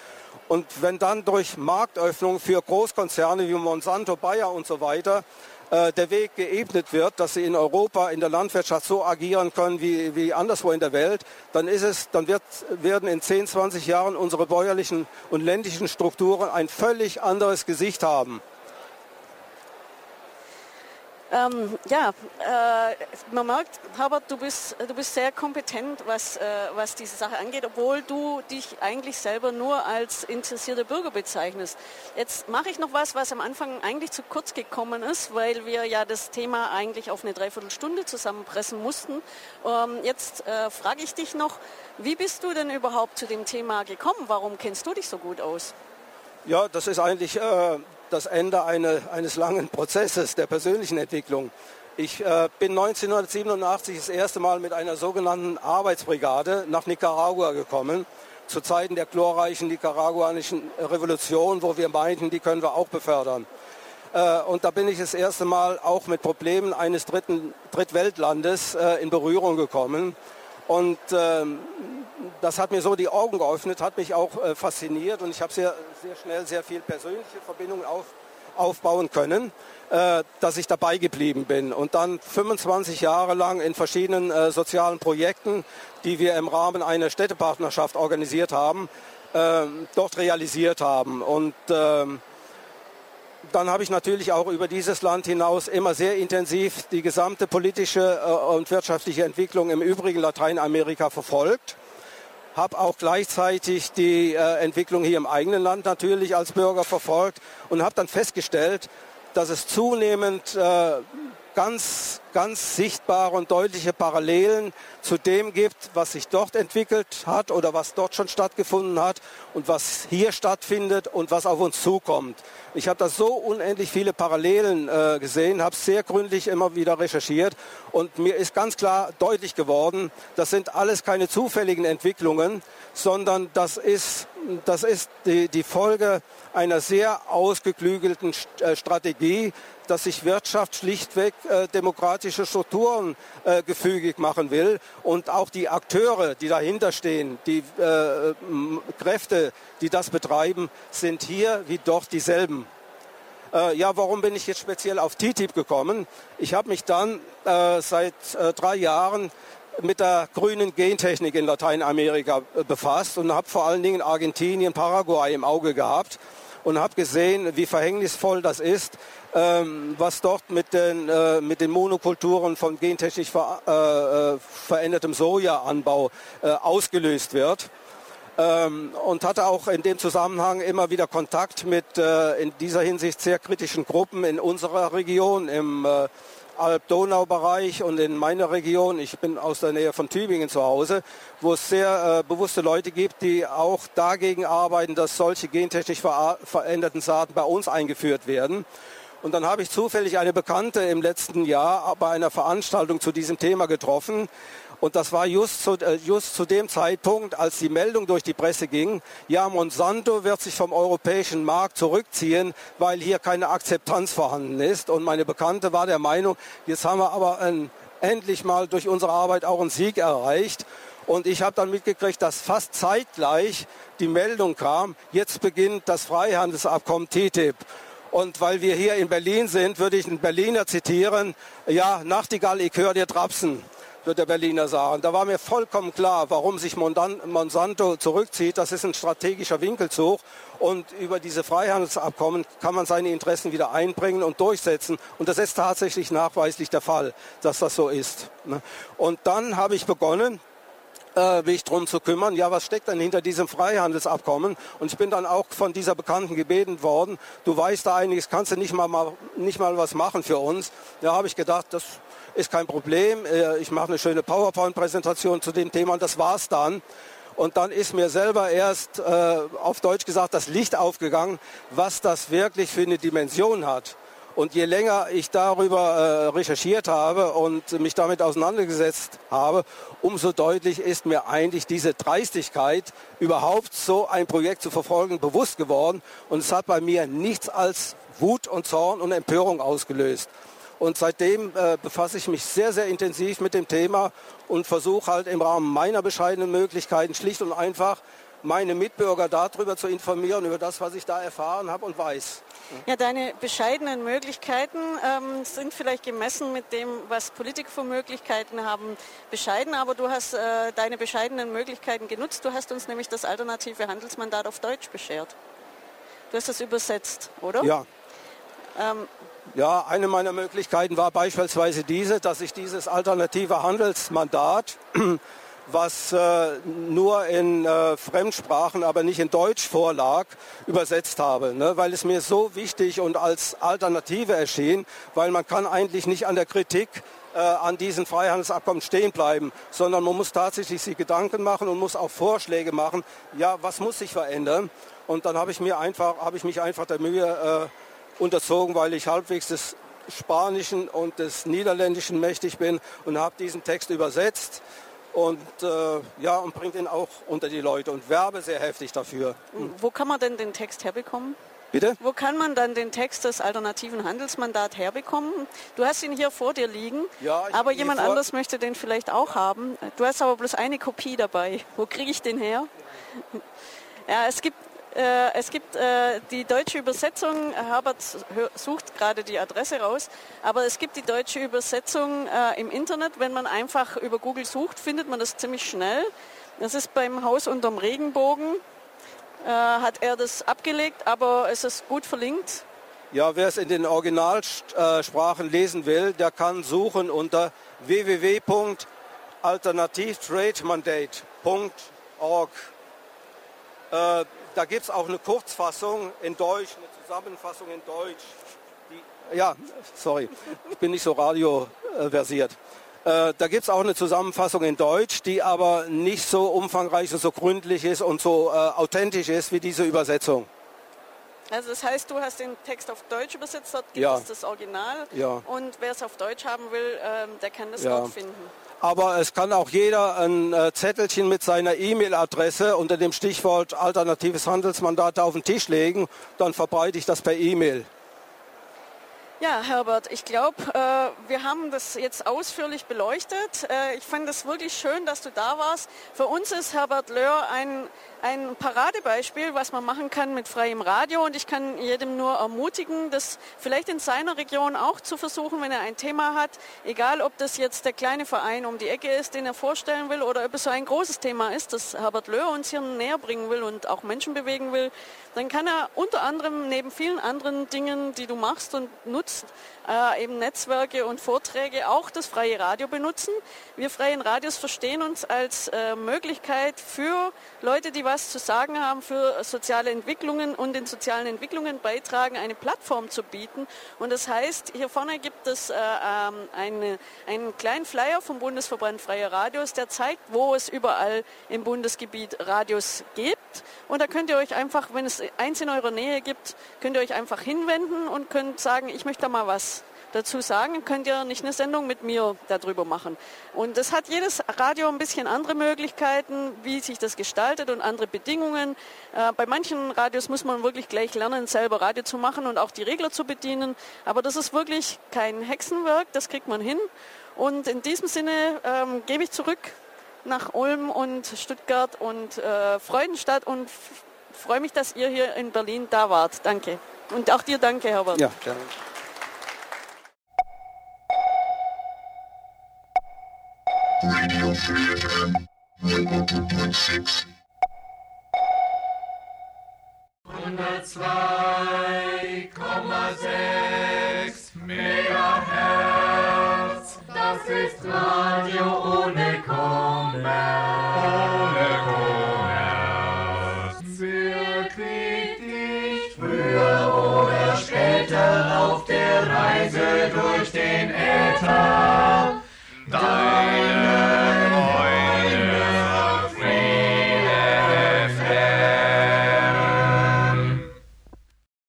Und wenn dann durch Marktöffnung für Großkonzerne wie Monsanto, Bayer und so weiter äh, der Weg geebnet wird, dass sie in Europa in der Landwirtschaft so agieren können wie, wie anderswo in der Welt, dann ist es, dann wird, werden in 10, 20 Jahren unsere bäuerlichen und ländlichen Strukturen ein völlig anderes Gesicht haben. Ähm, ja, äh, man merkt, Herbert, du bist, du bist sehr kompetent, was, äh, was diese Sache angeht, obwohl du dich eigentlich selber nur als interessierter Bürger bezeichnest. Jetzt mache ich noch was, was am Anfang eigentlich zu kurz gekommen ist, weil wir ja das Thema eigentlich auf eine Dreiviertelstunde zusammenpressen mussten. Ähm, jetzt äh, frage ich dich noch, wie bist du denn überhaupt zu dem Thema gekommen? Warum kennst du dich so gut aus? Ja, das ist eigentlich äh, das Ende eine, eines langen Prozesses der persönlichen Entwicklung. Ich äh, bin 1987 das erste Mal mit einer sogenannten Arbeitsbrigade nach Nicaragua gekommen, zu Zeiten der glorreichen nicaraguanischen Revolution, wo wir meinten, die können wir auch befördern. Äh, und da bin ich das erste Mal auch mit Problemen eines dritten, Drittweltlandes äh, in Berührung gekommen. Und ähm, das hat mir so die Augen geöffnet, hat mich auch äh, fasziniert und ich habe sehr, sehr schnell sehr viel persönliche Verbindungen auf, aufbauen können, äh, dass ich dabei geblieben bin. Und dann 25 Jahre lang in verschiedenen äh, sozialen Projekten, die wir im Rahmen einer Städtepartnerschaft organisiert haben, äh, dort realisiert haben. Und ähm, dann habe ich natürlich auch über dieses Land hinaus immer sehr intensiv die gesamte politische äh, und wirtschaftliche Entwicklung im übrigen Lateinamerika verfolgt habe auch gleichzeitig die äh, Entwicklung hier im eigenen Land natürlich als Bürger verfolgt und habe dann festgestellt, dass es zunehmend äh, ganz, ganz sichtbare und deutliche Parallelen zu dem gibt, was sich dort entwickelt hat oder was dort schon stattgefunden hat und was hier stattfindet und was auf uns zukommt. Ich habe da so unendlich viele Parallelen äh, gesehen, habe sehr gründlich immer wieder recherchiert und mir ist ganz klar deutlich geworden, das sind alles keine zufälligen Entwicklungen, sondern das ist, das ist die, die Folge einer sehr ausgeklügelten äh, Strategie, dass sich Wirtschaft schlichtweg äh, demokratische Strukturen äh, gefügig machen will und auch die Akteure, die dahinter stehen, die äh, Kräfte, die das betreiben, sind hier wie dort dieselben. Äh, ja, warum bin ich jetzt speziell auf TTIP gekommen? Ich habe mich dann äh, seit äh, drei Jahren mit der grünen Gentechnik in Lateinamerika befasst und habe vor allen Dingen Argentinien, Paraguay im Auge gehabt und habe gesehen, wie verhängnisvoll das ist, ähm, was dort mit den, äh, mit den Monokulturen von gentechnisch ver, äh, äh, verändertem Sojaanbau äh, ausgelöst wird. Ähm, und hatte auch in dem Zusammenhang immer wieder Kontakt mit äh, in dieser Hinsicht sehr kritischen Gruppen in unserer Region, im äh, Alb-Donau-Bereich und in meiner Region, ich bin aus der Nähe von Tübingen zu Hause, wo es sehr äh, bewusste Leute gibt, die auch dagegen arbeiten, dass solche gentechnisch ver veränderten Saaten bei uns eingeführt werden. Und dann habe ich zufällig eine Bekannte im letzten Jahr bei einer Veranstaltung zu diesem Thema getroffen. Und das war just zu, äh, just zu dem Zeitpunkt, als die Meldung durch die Presse ging, ja, Monsanto wird sich vom europäischen Markt zurückziehen, weil hier keine Akzeptanz vorhanden ist. Und meine Bekannte war der Meinung, jetzt haben wir aber ein, endlich mal durch unsere Arbeit auch einen Sieg erreicht. Und ich habe dann mitgekriegt, dass fast zeitgleich die Meldung kam, jetzt beginnt das Freihandelsabkommen TTIP. Und weil wir hier in Berlin sind, würde ich einen Berliner zitieren, ja, Nachtigall, ich höre dir Trapsen wird der Berliner sagen. Da war mir vollkommen klar, warum sich Monsanto zurückzieht. Das ist ein strategischer Winkelzug. Und über diese Freihandelsabkommen kann man seine Interessen wieder einbringen und durchsetzen. Und das ist tatsächlich nachweislich der Fall, dass das so ist. Ne? Und dann habe ich begonnen, äh, mich darum zu kümmern, ja, was steckt denn hinter diesem Freihandelsabkommen? Und ich bin dann auch von dieser Bekannten gebeten worden, du weißt da einiges, kannst du nicht mal, mal, nicht mal was machen für uns? Da habe ich gedacht, das ist kein Problem, äh, ich mache eine schöne PowerPoint-Präsentation zu dem Thema und das war's dann. Und dann ist mir selber erst äh, auf Deutsch gesagt das Licht aufgegangen, was das wirklich für eine Dimension hat. Und je länger ich darüber äh, recherchiert habe und mich damit auseinandergesetzt habe, umso deutlich ist mir eigentlich diese Dreistigkeit, überhaupt so ein Projekt zu verfolgen, bewusst geworden. Und es hat bei mir nichts als Wut und Zorn und Empörung ausgelöst. Und seitdem äh, befasse ich mich sehr, sehr intensiv mit dem Thema und versuche halt im Rahmen meiner bescheidenen Möglichkeiten schlicht und einfach meine Mitbürger darüber zu informieren, über das, was ich da erfahren habe und weiß. Ja, deine bescheidenen Möglichkeiten ähm, sind vielleicht gemessen mit dem, was Politiker für Möglichkeiten haben, bescheiden, aber du hast äh, deine bescheidenen Möglichkeiten genutzt. Du hast uns nämlich das alternative Handelsmandat auf Deutsch beschert. Du hast das übersetzt, oder? Ja. Ähm, ja, eine meiner Möglichkeiten war beispielsweise diese, dass ich dieses alternative Handelsmandat was äh, nur in äh, Fremdsprachen, aber nicht in Deutsch vorlag, übersetzt habe, ne? weil es mir so wichtig und als Alternative erschien, weil man kann eigentlich nicht an der Kritik äh, an diesen Freihandelsabkommen stehen bleiben, sondern man muss tatsächlich sich Gedanken machen und muss auch Vorschläge machen, ja, was muss sich verändern? Und dann habe ich mir einfach, habe ich mich einfach der Mühe äh, unterzogen, weil ich halbwegs des Spanischen und des Niederländischen mächtig bin und habe diesen Text übersetzt und äh, ja und bringt ihn auch unter die Leute und werbe sehr heftig dafür. Wo kann man denn den Text herbekommen? Bitte? Wo kann man dann den Text des alternativen Handelsmandat herbekommen? Du hast ihn hier vor dir liegen, ja, aber jemand anders möchte den vielleicht auch haben. Du hast aber bloß eine Kopie dabei. Wo kriege ich den her? Ja, es gibt äh, es gibt äh, die deutsche Übersetzung, Herbert sucht gerade die Adresse raus, aber es gibt die deutsche Übersetzung äh, im Internet. Wenn man einfach über Google sucht, findet man das ziemlich schnell. Das ist beim Haus unterm Regenbogen, hat er das abgelegt, aber es ist gut verlinkt. Ja, wer es in den Originalsprachen lesen will, der kann suchen unter www.alternativtrademandate.org. Da gibt es auch eine Kurzfassung in Deutsch, eine Zusammenfassung in Deutsch. Die, ja, sorry, ich bin nicht so radioversiert. Äh, da gibt es auch eine Zusammenfassung in Deutsch, die aber nicht so umfangreich und so gründlich ist und so äh, authentisch ist wie diese Übersetzung. Also das heißt, du hast den Text auf Deutsch übersetzt, dort gibt ja. es das Original. Ja. Und wer es auf Deutsch haben will, ähm, der kann das ja. dort finden aber es kann auch jeder ein äh, Zettelchen mit seiner E-Mail-Adresse unter dem Stichwort alternatives Handelsmandat auf den Tisch legen, dann verbreite ich das per E-Mail. Ja, Herbert, ich glaube, äh, wir haben das jetzt ausführlich beleuchtet. Äh, ich fand es wirklich schön, dass du da warst. Für uns ist Herbert Löhr ein ein Paradebeispiel, was man machen kann mit freiem Radio. Und ich kann jedem nur ermutigen, das vielleicht in seiner Region auch zu versuchen, wenn er ein Thema hat. Egal, ob das jetzt der kleine Verein um die Ecke ist, den er vorstellen will, oder ob es so ein großes Thema ist, das Herbert Löhr uns hier näher bringen will und auch Menschen bewegen will, dann kann er unter anderem neben vielen anderen Dingen, die du machst und nutzt, äh, eben Netzwerke und Vorträge auch das freie Radio benutzen. Wir freien Radios verstehen uns als äh, Möglichkeit für Leute, die was zu sagen haben, für soziale Entwicklungen und in sozialen Entwicklungen beitragen, eine Plattform zu bieten. Und das heißt, hier vorne gibt es äh, ähm, eine, einen kleinen Flyer vom Bundesverband Freie Radios, der zeigt, wo es überall im Bundesgebiet Radios gibt. Und da könnt ihr euch einfach, wenn es eins in eurer Nähe gibt, könnt ihr euch einfach hinwenden und könnt sagen, ich möchte da mal was dazu sagen, könnt ihr nicht eine Sendung mit mir darüber machen. Und es hat jedes Radio ein bisschen andere Möglichkeiten, wie sich das gestaltet und andere Bedingungen. Äh, bei manchen Radios muss man wirklich gleich lernen, selber Radio zu machen und auch die Regler zu bedienen. Aber das ist wirklich kein Hexenwerk, das kriegt man hin. Und in diesem Sinne ähm, gebe ich zurück nach Ulm und Stuttgart und äh, Freudenstadt und freue mich, dass ihr hier in Berlin da wart. Danke. Und auch dir danke, Herbert. Ja, gerne. Radio Free FM 102.6. 102,6 Megahertz. Das ist Radio ohne Kommerz. Ohne Kommerz.